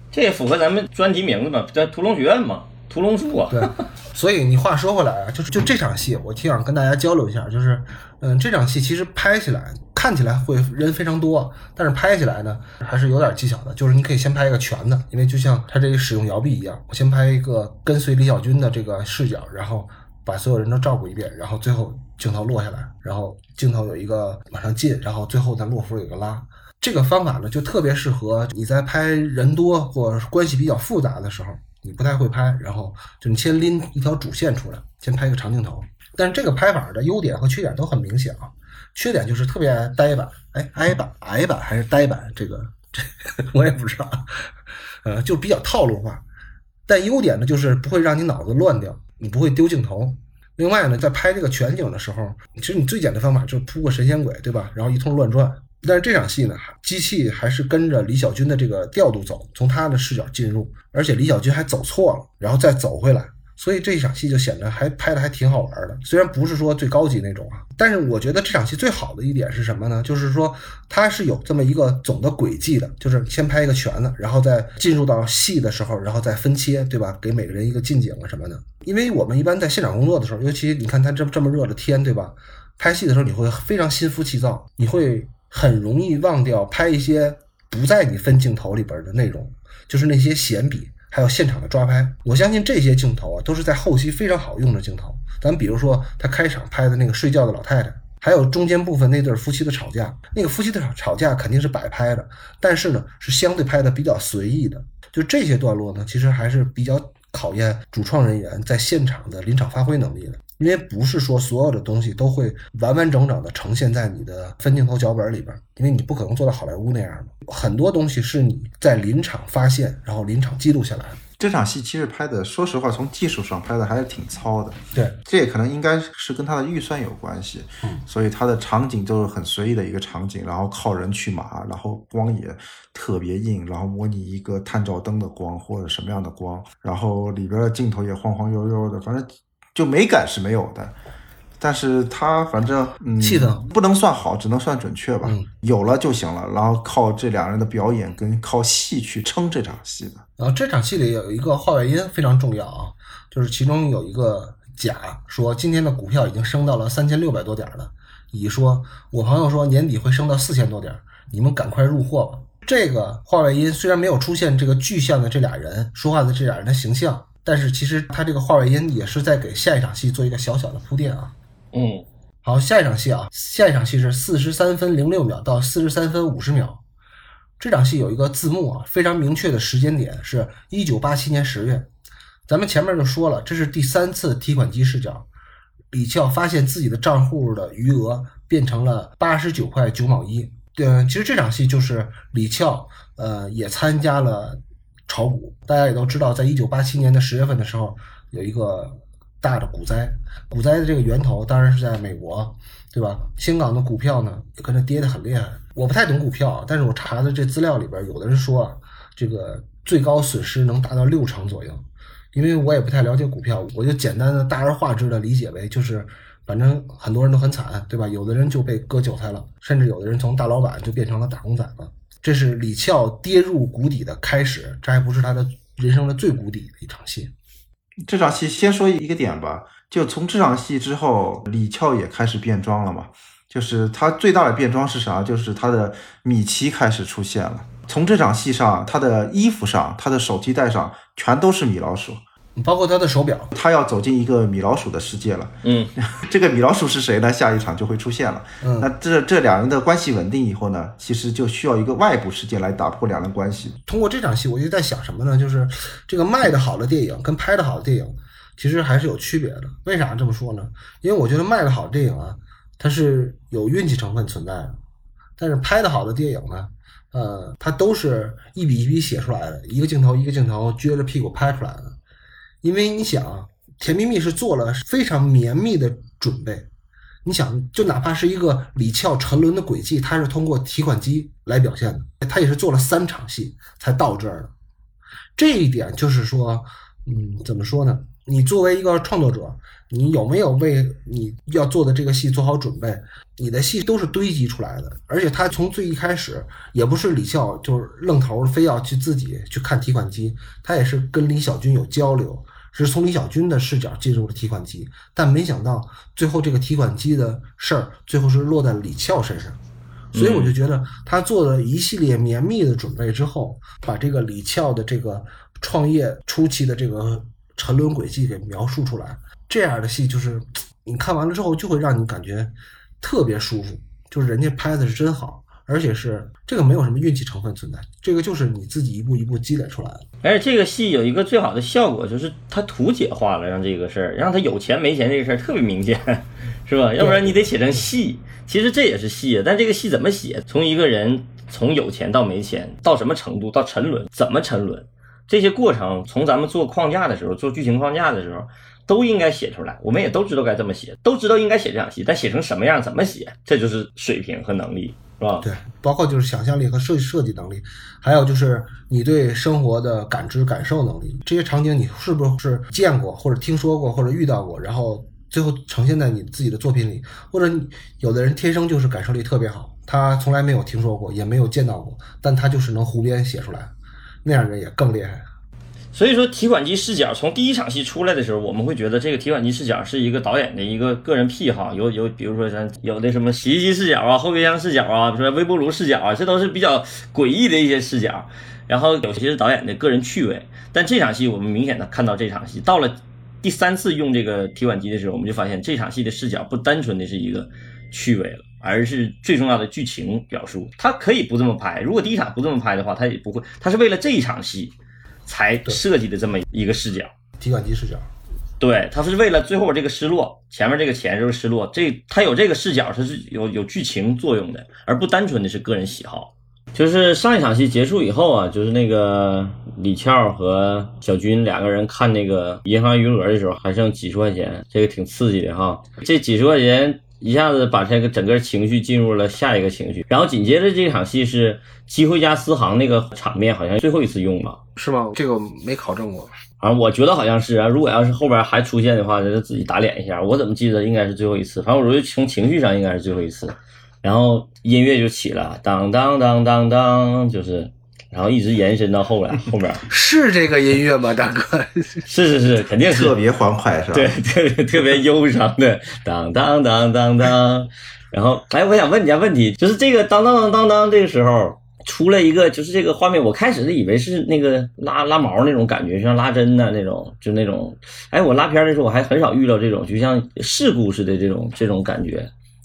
这也符合咱们专辑名字嘛，叫屠龙学院嘛，屠龙术啊。对，所以你话说回来啊，就是就这场戏，我挺想跟大家交流一下，就是嗯，这场戏其实拍起来。看起来会人非常多，但是拍起来呢还是有点技巧的。就是你可以先拍一个全的，因为就像他这个使用摇臂一样，我先拍一个跟随李小军的这个视角，然后把所有人都照顾一遍，然后最后镜头落下来，然后镜头有一个往上进，然后最后在落幅有一个拉。这个方法呢，就特别适合你在拍人多或者关系比较复杂的时候，你不太会拍，然后就你先拎一条主线出来，先拍一个长镜头。但是这个拍法的优点和缺点都很明显啊。缺点就是特别呆板，哎，矮板、矮板还是呆板，这个这 我也不知道，呃，就比较套路化。但优点呢，就是不会让你脑子乱掉，你不会丢镜头。另外呢，在拍这个全景的时候，其实你最简单的方法就是铺个神仙轨，对吧？然后一通乱转。但是这场戏呢，机器还是跟着李小军的这个调度走，从他的视角进入，而且李小军还走错了，然后再走回来，所以这一场戏就显得还拍的还挺好玩的。虽然不是说最高级那种啊，但是我觉得这场戏最好的一点是什么呢？就是说它是有这么一个总的轨迹的，就是先拍一个全的，然后再进入到戏的时候，然后再分切，对吧？给每个人一个近景啊什么的。因为我们一般在现场工作的时候，尤其你看他这这么热的天，对吧？拍戏的时候你会非常心浮气躁，你会。很容易忘掉拍一些不在你分镜头里边的内容，就是那些闲笔，还有现场的抓拍。我相信这些镜头啊，都是在后期非常好用的镜头。咱比如说他开场拍的那个睡觉的老太太，还有中间部分那对夫妻的吵架，那个夫妻的吵吵架肯定是摆拍的，但是呢是相对拍的比较随意的。就这些段落呢，其实还是比较考验主创人员在现场的临场发挥能力的。因为不是说所有的东西都会完完整整的呈现在你的分镜头脚本里边，因为你不可能做到好莱坞那样很多东西是你在临场发现，然后临场记录下来的。这场戏其实拍的，说实话，从技术上拍的还是挺糙的。对，这也可能应该是跟他的预算有关系。嗯，所以他的场景就是很随意的一个场景，然后靠人去马，然后光也特别硬，然后模拟一个探照灯的光或者什么样的光，然后里边的镜头也晃晃悠悠的，反正。就美感是没有的，但是它反正嗯，气氛不能算好，只能算准确吧。有了就行了，然后靠这两人的表演跟靠戏去撑这场戏的。然后这场戏里有一个话外音非常重要啊，就是其中有一个甲说今天的股票已经升到了三千六百多点了，乙说我朋友说年底会升到四千多点，你们赶快入货吧。这个话外音虽然没有出现这个具象的这俩人说话的这俩人的形象。但是其实他这个话外音也是在给下一场戏做一个小小的铺垫啊。嗯，好，下一场戏啊，下一场戏是四十三分零六秒到四十三分五十秒。这场戏有一个字幕啊，非常明确的时间点是一九八七年十月。咱们前面就说了，这是第三次提款机视角，李俏发现自己的账户的余额变成了八十九块九毛一。对，其实这场戏就是李俏呃也参加了。炒股，大家也都知道，在一九八七年的十月份的时候，有一个大的股灾。股灾的这个源头当然是在美国，对吧？香港的股票呢，也跟着跌得很厉害。我不太懂股票，但是我查的这资料里边，有的人说啊，这个最高损失能达到六成左右。因为我也不太了解股票，我就简单的大而化之的理解为，就是反正很多人都很惨，对吧？有的人就被割韭菜了，甚至有的人从大老板就变成了打工仔了。这是李翘跌入谷底的开始，这还不是他的人生的最谷底的一场戏。这场戏先说一个点吧，就从这场戏之后，李翘也开始变装了嘛。就是他最大的变装是啥？就是他的米奇开始出现了。从这场戏上，他的衣服上、他的手提袋上全都是米老鼠。包括他的手表，他要走进一个米老鼠的世界了。嗯，这个米老鼠是谁呢？下一场就会出现了。嗯，那这这两人的关系稳定以后呢，其实就需要一个外部世界来打破两人关系。通过这场戏，我就在想什么呢？就是这个卖的好的电影跟拍的好的电影，其实还是有区别的。为啥这么说呢？因为我觉得卖的好的电影啊，它是有运气成分存在的，但是拍的好的电影呢，呃，它都是一笔一笔写出来的，一个镜头一个镜头撅着屁股拍出来的。因为你想，《甜蜜蜜》是做了非常绵密的准备。你想，就哪怕是一个李翘沉沦的轨迹，它是通过提款机来表现的，它也是做了三场戏才到这儿的。这一点就是说，嗯，怎么说呢？你作为一个创作者，你有没有为你要做的这个戏做好准备？你的戏都是堆积出来的，而且他从最一开始也不是李翘就是愣头非要去自己去看提款机，他也是跟李小军有交流。是从李小军的视角进入了提款机，但没想到最后这个提款机的事儿最后是落在李俏身上，所以我就觉得他做了一系列绵密的准备之后，把这个李俏的这个创业初期的这个沉沦轨迹给描述出来，这样的戏就是你看完了之后就会让你感觉特别舒服，就是人家拍的是真好，而且是这个没有什么运气成分存在，这个就是你自己一步一步积累出来的。而且这个戏有一个最好的效果，就是它图解化了，让这个事儿，让他有钱没钱这个事儿特别明显，是吧？要不然你得写成戏，其实这也是戏，但这个戏怎么写？从一个人从有钱到没钱，到什么程度，到沉沦，怎么沉沦？这些过程，从咱们做框架的时候，做剧情框架的时候，都应该写出来。我们也都知道该这么写，都知道应该写这场戏，但写成什么样，怎么写，这就是水平和能力，是吧？对，包括就是想象力和设计设计能力，还有就是你对生活的感知感受能力。这些场景你是不是见过，或者听说过，或者遇到过，然后最后呈现在你自己的作品里？或者有的人天生就是感受力特别好，他从来没有听说过，也没有见到过，但他就是能胡编写出来。那样人也更厉害。所以说，提款机视角从第一场戏出来的时候，我们会觉得这个提款机视角是一个导演的一个个人癖好。有有，比如说像有的什么洗衣机视角啊、后备箱视角啊，比如说微波炉视角啊，这都是比较诡异的一些视角。然后有些是导演的个人趣味。但这场戏，我们明显的看到这场戏到了第三次用这个提款机的时候，我们就发现这场戏的视角不单纯的是一个趣味了。而是最重要的剧情表述，他可以不这么拍。如果第一场不这么拍的话，他也不会。他是为了这一场戏才设计的这么一个视角，提款机视角。对，他是为了最后这个失落，前面这个钱就是失落。这他有这个视角，他是有有剧情作用的，而不单纯的是个人喜好。就是上一场戏结束以后啊，就是那个李俏和小军两个人看那个银行余额的时候，还剩几十块钱，这个挺刺激的哈。这几十块钱。一下子把这个整个情绪进入了下一个情绪，然后紧接着这场戏是机会加私航那个场面，好像最后一次用吧？是吗？这个没考证过。啊，我觉得好像是啊。如果要是后边还出现的话，就自己打脸一下。我怎么记得应该是最后一次？反正我觉得从情绪上应该是最后一次。然后音乐就起了，当当当当当，就是。然后一直延伸到后来，后面 是这个音乐吗，大哥？是是是，肯定是特别欢快，是吧？对，特别特别忧伤的，当当当当当。然后，哎，我想问你下问题，就是这个当当当当当，这个时候出了一个，就是这个画面，我开始是以为是那个拉拉毛那种感觉，像拉针的那种，就那种。哎，我拉片的时候，我还很少遇到这种，就像事故似的这种这种感觉。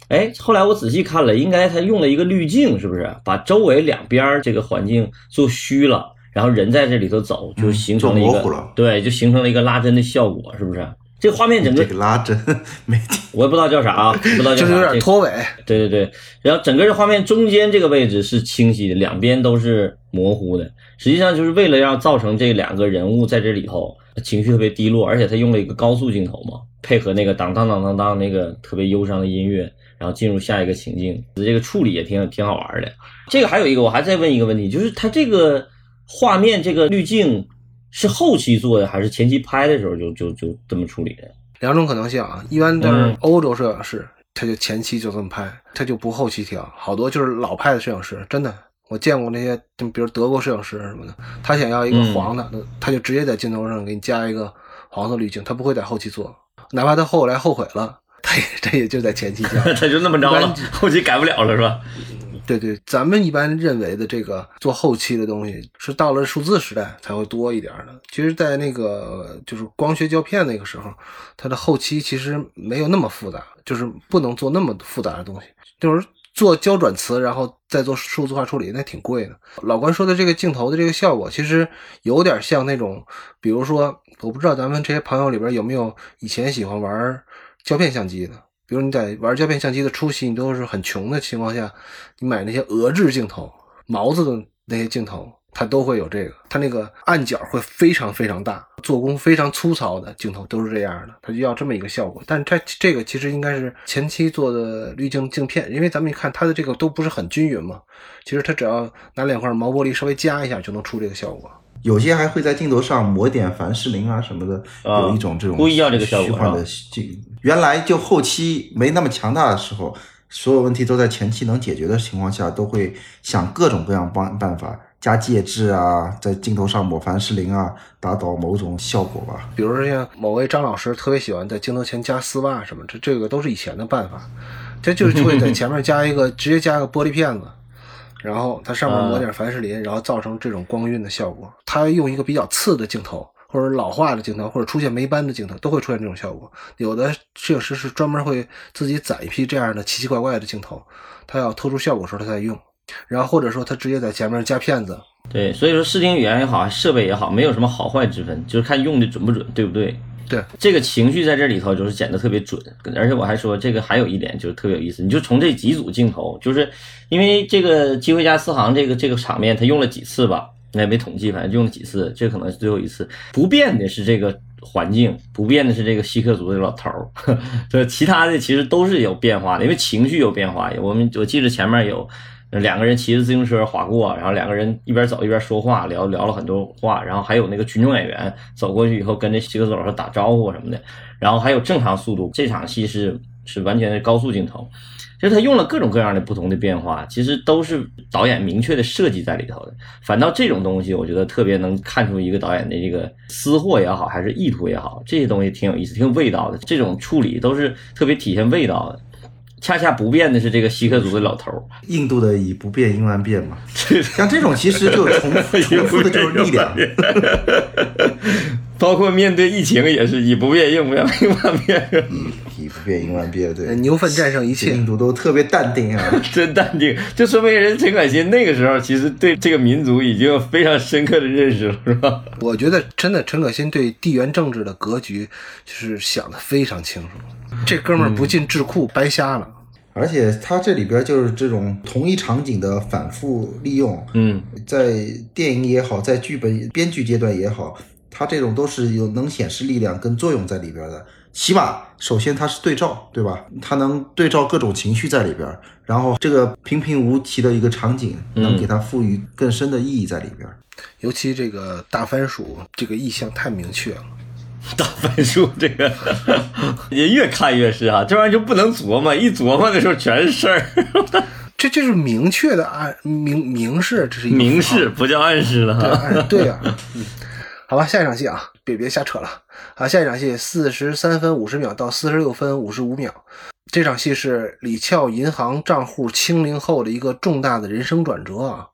哎，后来我仔细看了，应该他用了一个滤镜，是不是？把周围两边这个环境做虚了，然后人在这里头走，就形成了一个对，就形成了一个拉针的效果，是不是？这画面整个这个拉针没，我也不知道叫啥啊，不知道叫啥，就是有点拖尾。对对对，然后整个这画面中间这个位置是清晰的，两边都是模糊的，实际上就是为了让造成这两个人物在这里头情绪特别低落，而且他用了一个高速镜头嘛，配合那个当当当当当那个特别忧伤的音乐。然后进入下一个情境，这个处理也挺挺好玩的。这个还有一个，我还再问一个问题，就是它这个画面这个滤镜是后期做的，还是前期拍的时候就就就这么处理的？两种可能性啊。一般的欧洲摄影师，他就前期就这么拍，他就不后期调。好多就是老派的摄影师，真的，我见过那些，就比如德国摄影师什么的，他想要一个黄的，他就直接在镜头上给你加一个黄色滤镜，他不会在后期做，哪怕他后来后悔了。他也他也就在前期加，他就那么着了，后期改不了了是吧？对对，咱们一般认为的这个做后期的东西，是到了数字时代才会多一点的。其实，在那个就是光学胶片那个时候，它的后期其实没有那么复杂，就是不能做那么复杂的东西。就是做胶转磁，然后再做数字化处理，那挺贵的。老关说的这个镜头的这个效果，其实有点像那种，比如说，我不知道咱们这些朋友里边有没有以前喜欢玩。胶片相机的，比如你在玩胶片相机的初期，你都是很穷的情况下，你买那些俄制镜头、毛子的那些镜头，它都会有这个，它那个暗角会非常非常大，做工非常粗糙的镜头都是这样的，它就要这么一个效果。但它这个其实应该是前期做的滤镜镜片，因为咱们一看它的这个都不是很均匀嘛，其实它只要拿两块毛玻璃稍微夹一下就能出这个效果。有些还会在镜头上抹点凡士林啊什么的，有一种这种故意要这个效果的镜。原来就后期没那么强大的时候，所有问题都在前期能解决的情况下，都会想各种各样办办法，加介质啊，在镜头上抹凡士林啊，达到某种效果吧。比如说像某位张老师特别喜欢在镜头前加丝袜什么，这这个都是以前的办法。这就是会在前面加一个，直接加个玻璃片子。然后它上面抹点凡士林，然后造成这种光晕的效果。它用一个比较次的镜头，或者老化的镜头，或者出现霉斑的镜头，都会出现这种效果。有的摄影师是专门会自己攒一批这样的奇奇怪怪的镜头，他要突出效果时候他再用。然后或者说他直接在前面加片子，对，所以说视听语言也好，设备也好，没有什么好坏之分，就是看用的准不准，对不对？对，这个情绪在这里头就是剪得特别准，而且我还说这个还有一点就是特别有意思，你就从这几组镜头，就是因为这个《机会加四行》这个这个场面，他用了几次吧？那也没统计，反正用了几次，这可能是最后一次。不变的是这个环境，不变的是这个锡克族的老头儿，这其他的其实都是有变化的，因为情绪有变化。我们我记得前面有。两个人骑着自行车划过，然后两个人一边走一边说话，聊聊了很多话，然后还有那个群众演员走过去以后跟这西格走说打招呼什么的，然后还有正常速度，这场戏是是完全的高速镜头，就是他用了各种各样的不同的变化，其实都是导演明确的设计在里头的。反倒这种东西，我觉得特别能看出一个导演的这个私货也好，还是意图也好，这些东西挺有意思，挺有味道的。这种处理都是特别体现味道的。恰恰不变的是这个锡克族的老头儿，印度的以不变应万变嘛，像这种其实就 重复重复的就是力量，包括面对疫情也是以不变应万应万变，以以不变应万变，对，牛粪战胜一切，印度都特别淡定啊，真淡定，就说明人陈可辛那个时候其实对这个民族已经有非常深刻的认识了，是吧？我觉得真的陈可辛对地缘政治的格局就是想的非常清楚。这哥们儿不进智库白瞎了，而且他这里边就是这种同一场景的反复利用，嗯，在电影也好，在剧本编剧阶段也好，他这种都是有能显示力量跟作用在里边的。起码首先它是对照，对吧？它能对照各种情绪在里边，然后这个平平无奇的一个场景，能给它赋予更深的意义在里边。尤其这个大番薯，这个意象太明确了。大分数这个也越看越是啊，这玩意儿就不能琢磨，一琢磨的时候全是事儿。这就是明确的暗明明示，这是一明示，不叫暗示了哈。对呀，好吧，下一场戏啊，别别瞎扯了啊。下一场戏四十三分五十秒到四十六分五十五秒，这场戏是李俏银行账户清零后的一个重大的人生转折啊。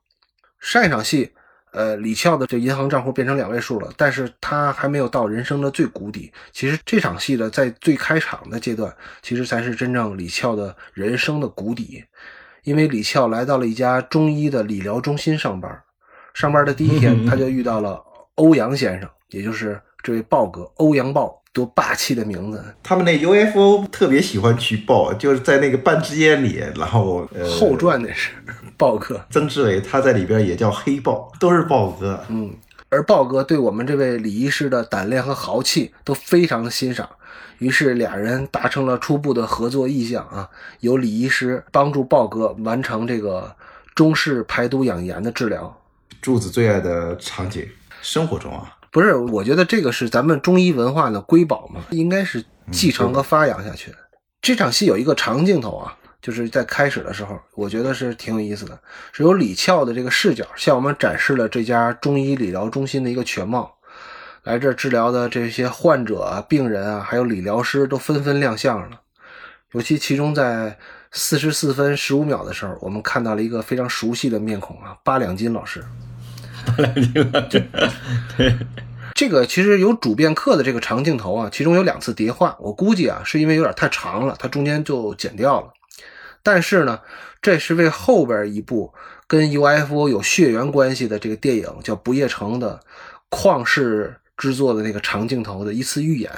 上一场戏。呃，李俏的这银行账户变成两位数了，但是他还没有到人生的最谷底。其实这场戏的在最开场的阶段，其实才是真正李俏的人生的谷底。因为李俏来到了一家中医的理疗中心上班，上班的第一天，他就遇到了欧阳先生，也就是这位豹哥欧阳豹，多霸气的名字。他们那 UFO 特别喜欢取豹，就是在那个半支烟里，然后后传那是。豹哥曾志伟，他在里边也叫黑豹，都是豹哥。嗯，而豹哥对我们这位李医师的胆量和豪气都非常的欣赏，于是俩人达成了初步的合作意向啊，由李医师帮助豹哥完成这个中式排毒养颜的治疗。柱子最爱的场景，生活中啊，不是，我觉得这个是咱们中医文化的瑰宝嘛，应该是继承和发扬下去的。这场戏有一个长镜头啊。就是在开始的时候，我觉得是挺有意思的，是由李翘的这个视角向我们展示了这家中医理疗中心的一个全貌。来这治疗的这些患者啊、病人啊，还有理疗师都纷纷亮相了。尤其其中在四十四分十五秒的时候，我们看到了一个非常熟悉的面孔啊，八两金老师。八两金老师，对，这个其实有主变课的这个长镜头啊，其中有两次叠画，我估计啊是因为有点太长了，它中间就剪掉了。但是呢，这是为后边一部跟 UFO 有血缘关系的这个电影叫《不夜城》的旷世制作的那个长镜头的一次预演。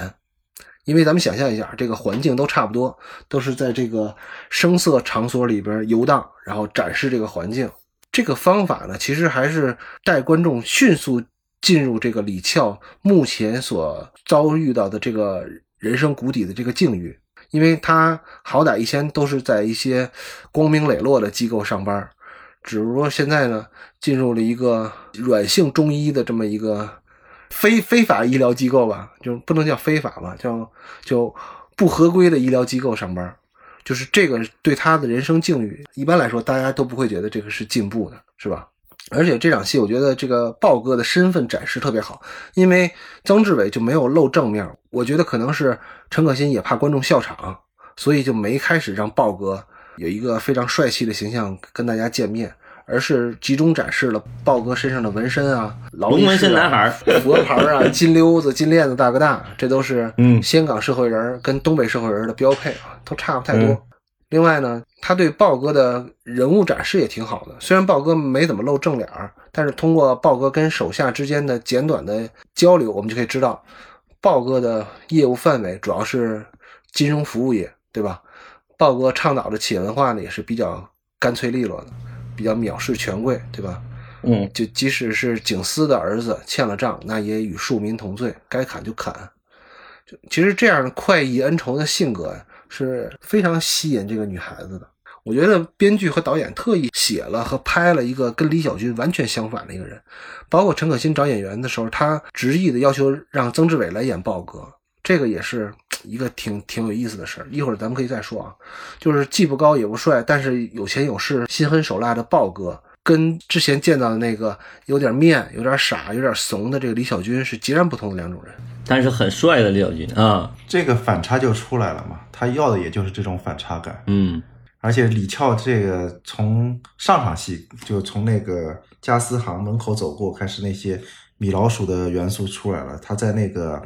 因为咱们想象一下，这个环境都差不多，都是在这个声色场所里边游荡，然后展示这个环境。这个方法呢，其实还是带观众迅速进入这个李俏目前所遭遇到的这个人生谷底的这个境遇。因为他好歹以前都是在一些光明磊落的机构上班，只不过现在呢，进入了一个软性中医的这么一个非非法医疗机构吧，就不能叫非法吧，叫就不合规的医疗机构上班，就是这个对他的人生境遇，一般来说大家都不会觉得这个是进步的，是吧？而且这场戏，我觉得这个豹哥的身份展示特别好，因为曾志伟就没有露正面。我觉得可能是陈可辛也怕观众笑场，所以就没开始让豹哥有一个非常帅气的形象跟大家见面，而是集中展示了豹哥身上的纹身啊，龙纹身男孩、佛牌啊、金溜子、金链子、大哥大，这都是嗯香港社会人跟东北社会人的标配啊，都差不太多。另外呢，他对豹哥的人物展示也挺好的。虽然豹哥没怎么露正脸儿，但是通过豹哥跟手下之间的简短的交流，我们就可以知道，豹哥的业务范围主要是金融服务业，对吧？豹哥倡导的企业文化呢，也是比较干脆利落的，比较藐视权贵，对吧？嗯，就即使是景思的儿子欠了账，那也与庶民同罪，该砍就砍。就其实这样快意恩仇的性格呀，是非常吸引这个女孩子的。我觉得编剧和导演特意写了和拍了一个跟李小军完全相反的一个人，包括陈可辛找演员的时候，他执意的要求让曾志伟来演豹哥，这个也是一个挺挺有意思的事儿。一会儿咱们可以再说啊，就是既不高也不帅，但是有钱有势、心狠手辣的豹哥。跟之前见到的那个有点面、有点傻、有点怂的这个李小军是截然不同的两种人。但是很帅的李小军啊，这个反差就出来了嘛，他要的也就是这种反差感。嗯，而且李翘这个从上场戏就从那个家私行门口走过开始，那些米老鼠的元素出来了。他在那个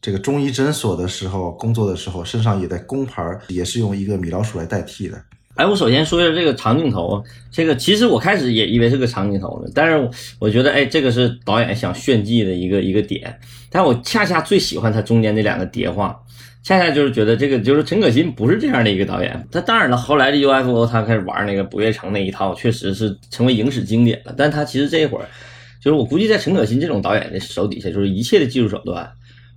这个中医诊所的时候工作的时候，身上也带工牌，也是用一个米老鼠来代替的。哎，我首先说一下这个长镜头，这个其实我开始也以为是个长镜头呢，但是我觉得，哎，这个是导演想炫技的一个一个点，但我恰恰最喜欢他中间那两个叠画，恰恰就是觉得这个就是陈可辛不是这样的一个导演，他当然了，后来的 UFO 他开始玩那个不夜城那一套，确实是成为影史经典了，但他其实这一会儿，就是我估计在陈可辛这种导演的手底下，就是一切的技术手段。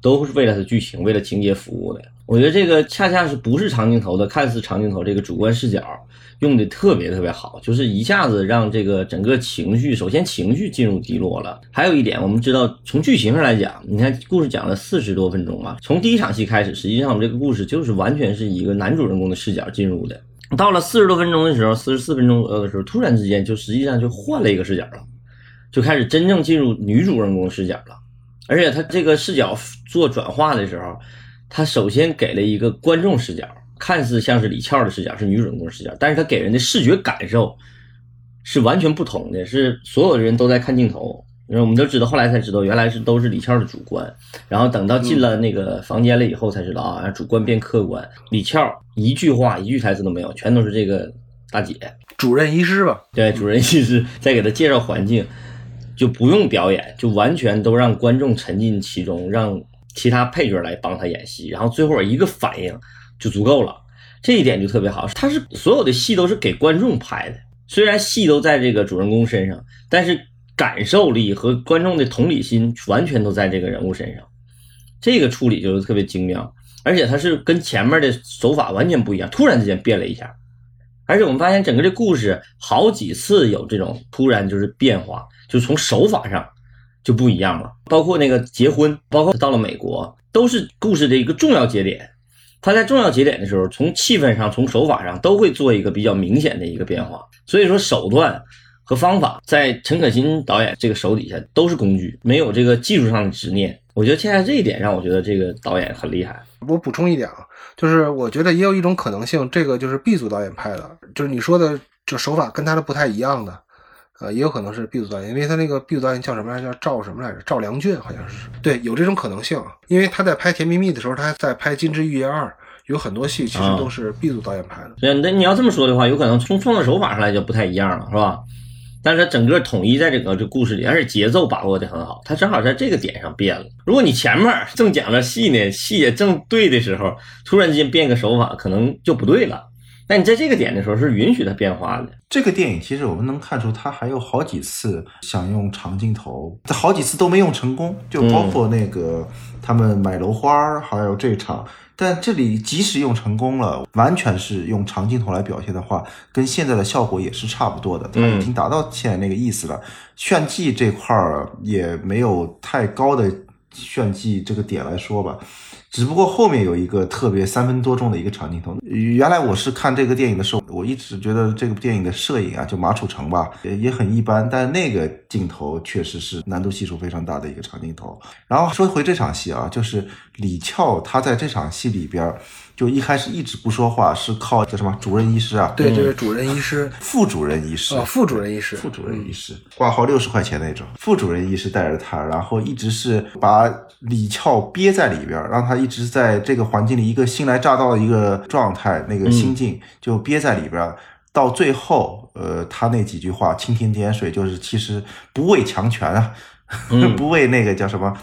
都是为了它剧情、为了情节服务的。我觉得这个恰恰是不是长镜头的，看似长镜头，这个主观视角用的特别特别好，就是一下子让这个整个情绪，首先情绪进入低落了。还有一点，我们知道从剧情上来讲，你看故事讲了四十多分钟嘛，从第一场戏开始，实际上我们这个故事就是完全是一个男主人公的视角进入的。到了四十多分钟的时候，四十四分钟左右的时候，突然之间就实际上就换了一个视角了，就开始真正进入女主人公视角了。而且他这个视角做转化的时候，他首先给了一个观众视角，看似像是李翘的视角，是女主人公视角，但是他给人的视觉感受是完全不同的，是所有的人都在看镜头。因为我们都知道，后来才知道，原来是都是李翘的主观。然后等到进了那个房间了以后，才知道啊，主观变客观。李翘一句话、一句台词都没有，全都是这个大姐主任医师吧？对，主任医师在给他介绍环境。就不用表演，就完全都让观众沉浸其中，让其他配角来帮他演戏，然后最后一个反应就足够了。这一点就特别好，他是所有的戏都是给观众拍的，虽然戏都在这个主人公身上，但是感受力和观众的同理心完全都在这个人物身上，这个处理就是特别精妙，而且他是跟前面的手法完全不一样，突然之间变了一下。而且我们发现整个这故事好几次有这种突然就是变化，就从手法上就不一样了。包括那个结婚，包括到了美国，都是故事的一个重要节点。他在重要节点的时候，从气氛上、从手法上都会做一个比较明显的一个变化。所以说，手段和方法在陈可辛导演这个手底下都是工具，没有这个技术上的执念。我觉得恰恰这一点让我觉得这个导演很厉害。我补充一点啊。就是我觉得也有一种可能性，这个就是 B 组导演拍的，就是你说的就手法跟他的不太一样的，呃，也有可能是 B 组导演，因为他那个 B 组导演叫什么来着？叫赵什么来着？赵良俊好像是。对，有这种可能性，因为他在拍《甜蜜蜜》的时候，他还在拍《金枝玉叶二》，有很多戏其实都是 B 组导演拍的。对，那你要这么说的话，有可能从创作手法上来就不太一样了，是吧？但是它整个统一在这个这故事里，而且节奏把握的很好，它正好在这个点上变了。如果你前面正讲着戏呢，戏也正对的时候，突然之间变个手法，可能就不对了。但你在这个点的时候是允许它变化的。这个电影其实我们能看出，它还有好几次想用长镜头，好几次都没用成功，就包括那个他们买楼花，还有这场。但这里即使用成功了，完全是用长镜头来表现的话，跟现在的效果也是差不多的。它已经达到现在那个意思了。炫技这块儿也没有太高的炫技这个点来说吧。只不过后面有一个特别三分多钟的一个长镜头。原来我是看这个电影的时候，我一直觉得这个电影的摄影啊，就马楚成吧，也也很一般。但那个镜头确实是难度系数非常大的一个长镜头。然后说回这场戏啊，就是李翘他在这场戏里边，就一开始一直不说话，是靠叫什么主任医师啊？对，这位主任医师，副主任医师。啊，副主任医师，副主任医师。挂号六十块钱那种，副主任医师带着他，然后一直是把李翘憋在里边，让他一直在这个环境里一个新来乍到的一个状态，那个心境就憋在里边。到最后，呃，他那几句话蜻蜓点水，就是其实不畏强权啊，不畏那个叫什么，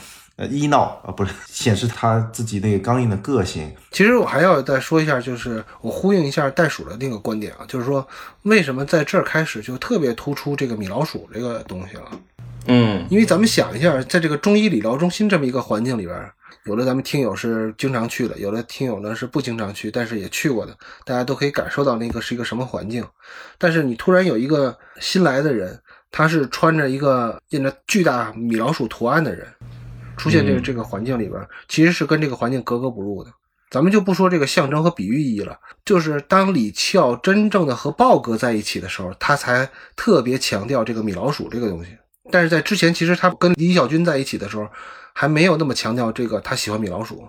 呃，医闹啊，不是 显示他自己那个刚硬的个性。其实我还要再说一下，就是我呼应一下袋鼠的那个观点啊，就是说为什么在这儿开始就特别突出这个米老鼠这个东西了？嗯，因为咱们想一下，在这个中医理疗中心这么一个环境里边。有的咱们听友是经常去的，有的听友呢是不经常去，但是也去过的，大家都可以感受到那个是一个什么环境。但是你突然有一个新来的人，他是穿着一个印着巨大米老鼠图案的人，出现这个这个环境里边，其实是跟这个环境格格不入的。咱们就不说这个象征和比喻意义了，就是当李翘真正的和豹哥在一起的时候，他才特别强调这个米老鼠这个东西。但是在之前，其实他跟李小军在一起的时候。还没有那么强调这个，他喜欢米老鼠。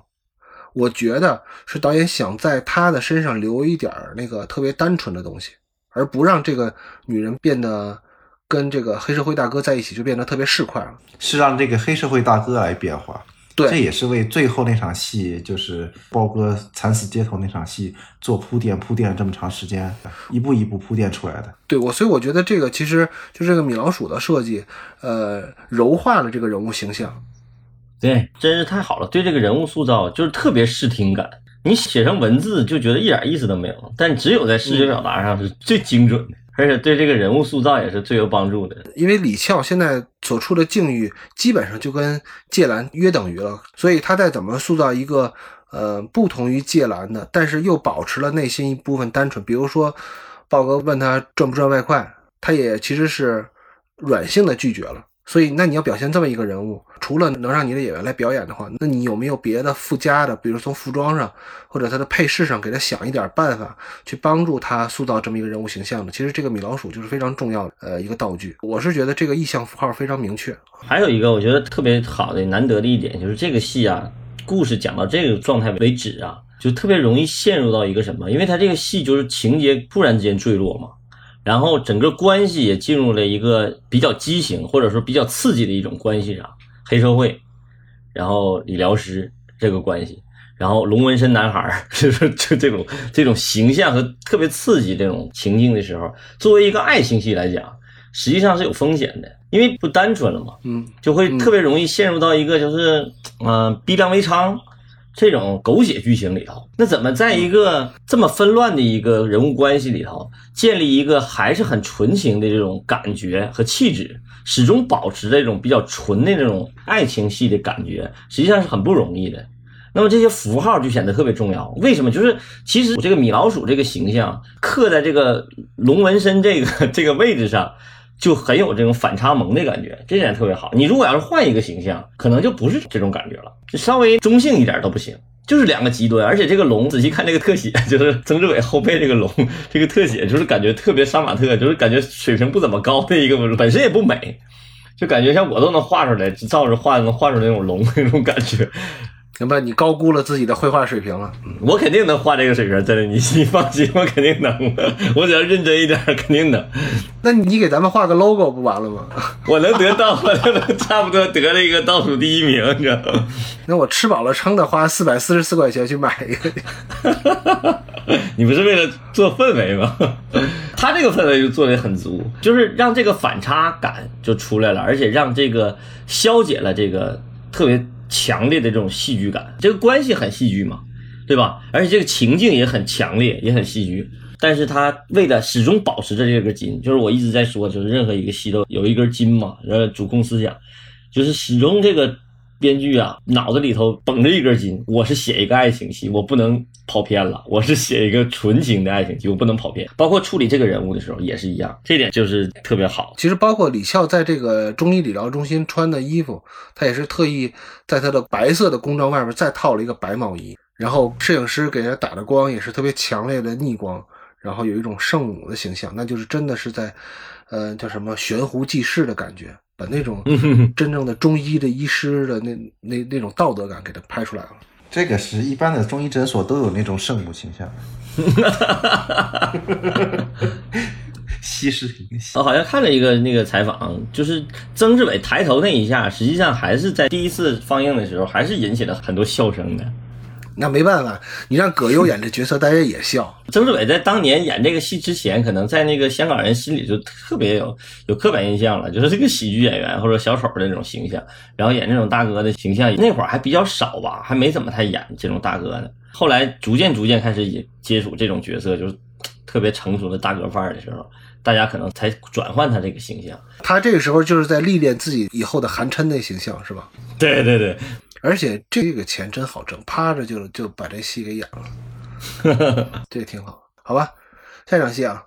我觉得是导演想在他的身上留一点那个特别单纯的东西，而不让这个女人变得跟这个黑社会大哥在一起就变得特别市侩了。是让这个黑社会大哥来变化，对，这也是为最后那场戏，就是包哥惨死街头那场戏做铺垫，铺垫了这么长时间，一步一步铺垫出来的。对我，所以我觉得这个其实就这个米老鼠的设计，呃，柔化了这个人物形象。对，真是太好了，对这个人物塑造就是特别视听感。你写成文字就觉得一点意思都没有，但只有在视觉表达上是最精准的，而且对这个人物塑造也是最有帮助的。因为李翘现在所处的境遇基本上就跟芥兰约等于了，所以他再怎么塑造一个呃不同于芥兰的，但是又保持了内心一部分单纯，比如说豹哥问他赚不赚外快，他也其实是软性的拒绝了。所以，那你要表现这么一个人物，除了能让你的演员来表演的话，那你有没有别的附加的，比如从服装上或者他的配饰上，给他想一点办法，去帮助他塑造这么一个人物形象呢？其实这个米老鼠就是非常重要的呃一个道具。我是觉得这个意象符号非常明确。还有一个我觉得特别好的、难得的一点，就是这个戏啊，故事讲到这个状态为止啊，就特别容易陷入到一个什么？因为他这个戏就是情节突然之间坠落嘛。然后整个关系也进入了一个比较畸形或者说比较刺激的一种关系上，黑社会，然后理疗师这个关系，然后龙纹身男孩 就是就这种这种形象和特别刺激这种情境的时候，作为一个爱情戏来讲，实际上是有风险的，因为不单纯了嘛，嗯，就会特别容易陷入到一个就是嗯逼良为娼。这种狗血剧情里头，那怎么在一个这么纷乱的一个人物关系里头，建立一个还是很纯情的这种感觉和气质，始终保持这种比较纯的这种爱情戏的感觉，实际上是很不容易的。那么这些符号就显得特别重要。为什么？就是其实这个米老鼠这个形象刻在这个龙纹身这个 这个位置上。就很有这种反差萌的感觉，这点特别好。你如果要是换一个形象，可能就不是这种感觉了，就稍微中性一点都不行，就是两个极端。而且这个龙，仔细看这个特写，就是曾志伟后背这个龙，这个特写就是感觉特别杀马特，就是感觉水平不怎么高的一个，本身也不美，就感觉像我都能画出来，照着画能画出来那种龙那种感觉。行吧，你高估了自己的绘画水平了。我肯定能画这个水平，真的，你 你放心，我肯定能。我只要认真一点，肯定能。那你给咱们画个 logo 不完了吗？我能得到，我就能差不多得了一个倒数第一名，你知道吗？那我吃饱了撑的花四百四十四块钱去买一个。你不是为了做氛围吗？他这个氛围就做的很足，就是让这个反差感就出来了，而且让这个消解了这个特别。强烈的这种戏剧感，这个关系很戏剧嘛，对吧？而且这个情境也很强烈，也很戏剧。但是他为了始终保持着这个筋，就是我一直在说，就是任何一个戏都有一根筋嘛，呃，主控思想，就是始终这个。编剧啊，脑子里头绷着一根筋。我是写一个爱情戏，我不能跑偏了。我是写一个纯情的爱情戏，我不能跑偏。包括处理这个人物的时候也是一样，这点就是特别好。其实包括李翘在这个中医理疗中心穿的衣服，他也是特意在他的白色的工装外面再套了一个白毛衣。然后摄影师给他打的光也是特别强烈的逆光，然后有一种圣母的形象，那就是真的是在，呃，叫什么悬壶济世的感觉。把那种真正的中医的医师的那那那种道德感给他拍出来了。这个是一般的中医诊所都有那种圣母形象，西施形象。我好像看了一个那个采访，就是曾志伟抬头那一下，实际上还是在第一次放映的时候，还是引起了很多笑声的。那没办法，你让葛优演这角色，大家也笑。曾志伟在当年演这个戏之前，可能在那个香港人心里就特别有有刻板印象了，就是这个喜剧演员或者小丑的那种形象，然后演这种大哥的形象，那会儿还比较少吧，还没怎么太演这种大哥呢。后来逐渐逐渐开始也接触这种角色，就是特别成熟的大哥范儿的时候，大家可能才转换他这个形象。他这个时候就是在历练自己以后的韩琛的形象，是吧？对对对，而且这个钱真好挣，趴着就就把这戏给演了，这个挺好，好吧？下一场戏啊，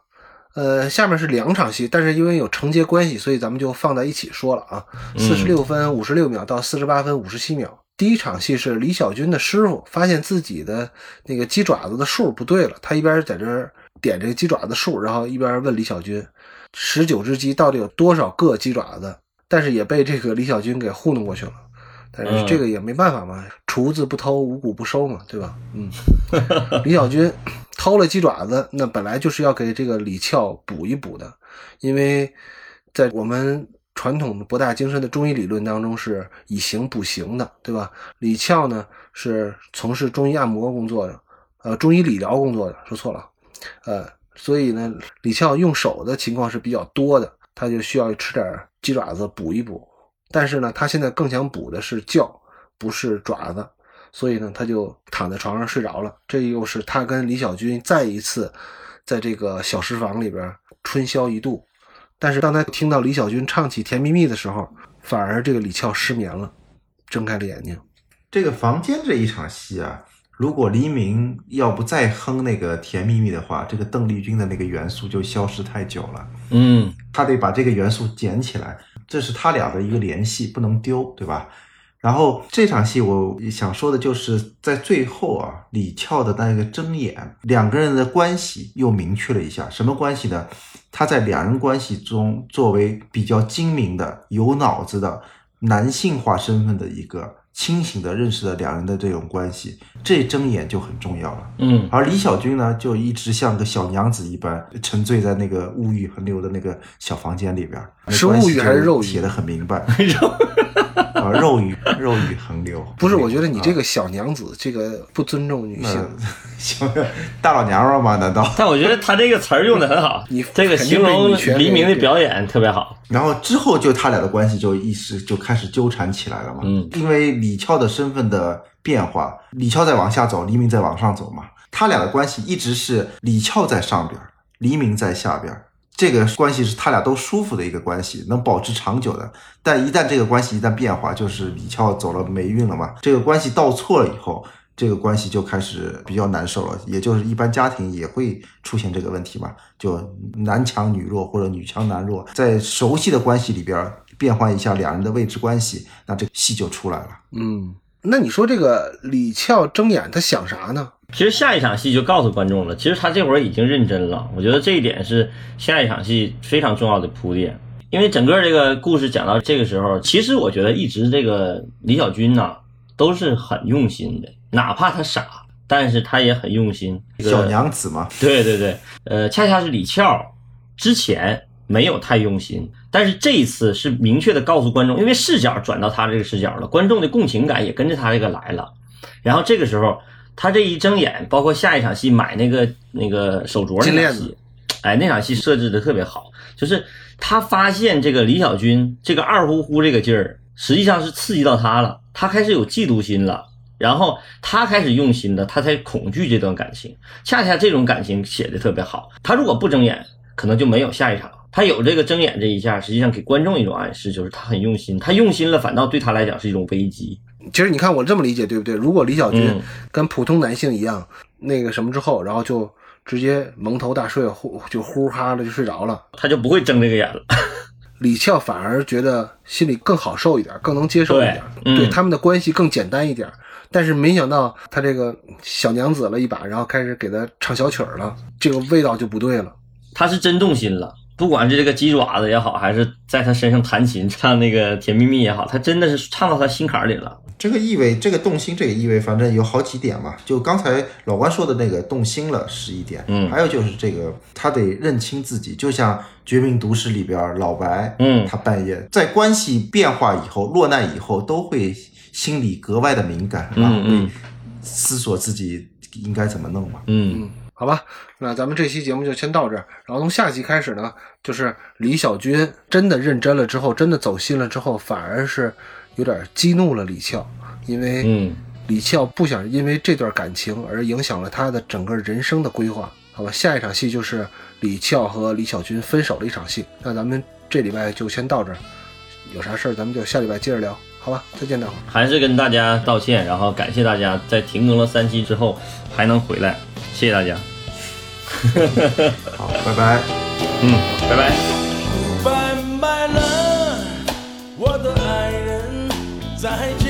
呃，下面是两场戏，但是因为有承接关系，所以咱们就放在一起说了啊。四十六分五十六秒到四十八分五十七秒，第一场戏是李小军的师傅发现自己的那个鸡爪子的数不对了，他一边在这儿点这个鸡爪子数，然后一边问李小军，十九只鸡到底有多少个鸡爪子？但是也被这个李小军给糊弄过去了。但是这个也没办法嘛，厨子不偷，五谷不收嘛，对吧？嗯，李小军偷了鸡爪子，那本来就是要给这个李俏补一补的，因为在我们传统的博大精深的中医理论当中是以形补形的，对吧？李俏呢是从事中医按摩工作的，呃，中医理疗工作的，说错了，呃，所以呢，李俏用手的情况是比较多的，他就需要吃点鸡爪子补一补。但是呢，他现在更想补的是觉，不是爪子，所以呢，他就躺在床上睡着了。这又是他跟李小军再一次在这个小石房里边春宵一度。但是当他听到李小军唱起《甜蜜蜜》的时候，反而这个李俏失眠了，睁开了眼睛。这个房间这一场戏啊，如果黎明要不再哼那个《甜蜜蜜》的话，这个邓丽君的那个元素就消失太久了。嗯，他得把这个元素捡起来。这是他俩的一个联系，不能丢，对吧？然后这场戏我想说的就是在最后啊，李翘的那个睁眼，两个人的关系又明确了一下，什么关系呢？他在两人关系中作为比较精明的、有脑子的男性化身份的一个。清醒的认识了两人的这种关系，这睁眼就很重要了。嗯，而李小军呢，就一直像个小娘子一般，沉醉在那个物欲横流的那个小房间里边。是物欲还是肉欲？写的很明白。肉啊，肉欲，肉欲横流。不是，我觉得你这个小娘子，这个不尊重女性。小大老娘们吗？难道？但我觉得他这个词儿用的很好，你这个形容黎明的表演特别好。然后之后就他俩的关系就一时就开始纠缠起来了嘛。嗯，因为李翘的身份的变化，李翘在往下走，黎明在往上走嘛。他俩的关系一直是李翘在上边，黎明在下边。这个关系是他俩都舒服的一个关系，能保持长久的。但一旦这个关系一旦变化，就是李俏走了霉运了嘛。这个关系倒错了以后。这个关系就开始比较难受了，也就是一般家庭也会出现这个问题嘛，就男强女弱或者女强男弱，在熟悉的关系里边变换一下两人的位置关系，那这个戏就出来了。嗯，那你说这个李俏睁眼，他想啥呢？其实下一场戏就告诉观众了，其实他这会儿已经认真了。我觉得这一点是下一场戏非常重要的铺垫，因为整个这个故事讲到这个时候，其实我觉得一直这个李小军呐都是很用心的。哪怕他傻，但是他也很用心。小娘子嘛，对对对，呃，恰恰是李俏之前没有太用心，但是这一次是明确的告诉观众，因为视角转到他这个视角了，观众的共情感也跟着他这个来了。然后这个时候，他这一睁眼，包括下一场戏买那个那个手镯那场戏，哎，那场戏设置的特别好，就是他发现这个李小军这个二乎乎这个劲儿，实际上是刺激到他了，他开始有嫉妒心了。然后他开始用心了，他才恐惧这段感情。恰恰这种感情写的特别好。他如果不睁眼，可能就没有下一场。他有这个睁眼这一下，实际上给观众一种暗示，就是他很用心。他用心了，反倒对他来讲是一种危机。其实你看我这么理解对不对？如果李小军跟普通男性一样，那个什么之后，然后就直接蒙头大睡，呼就呼哈的就睡着了，他就不会睁这个眼了。李俏反而觉得心里更好受一点，更能接受一点，对他们的关系更简单一点。但是没想到他这个小娘子了一把，然后开始给他唱小曲儿了，这个味道就不对了。他是真动心了，不管是这个鸡爪子也好，还是在他身上弹琴唱那个《甜蜜蜜》也好，他真的是唱到他心坎儿里了。这个意味，这个动心，这个意味，反正有好几点嘛。就刚才老关说的那个动心了是一点，嗯还有就是这个他得认清自己，就像《绝命毒师》里边老白，嗯他半夜在关系变化以后、落难以后，都会心里格外的敏感，然后会嗯思索自己应该怎么弄嘛。嗯好吧，那咱们这期节目就先到这儿。然后从下期开始呢，就是李小军真的认真了之后，真的走心了之后，反而是有点激怒了李俏，因为嗯李俏不想因为这段感情而影响了他的整个人生的规划。好吧，下一场戏就是李俏和李小军分手的一场戏。那咱们这礼拜就先到这儿，有啥事儿咱们就下礼拜接着聊。好吧，再见，大伙儿。还是跟大家道歉，然后感谢大家在停更了三期之后还能回来，谢谢大家。好，拜拜。嗯，拜拜。拜拜了，我的爱人，再见。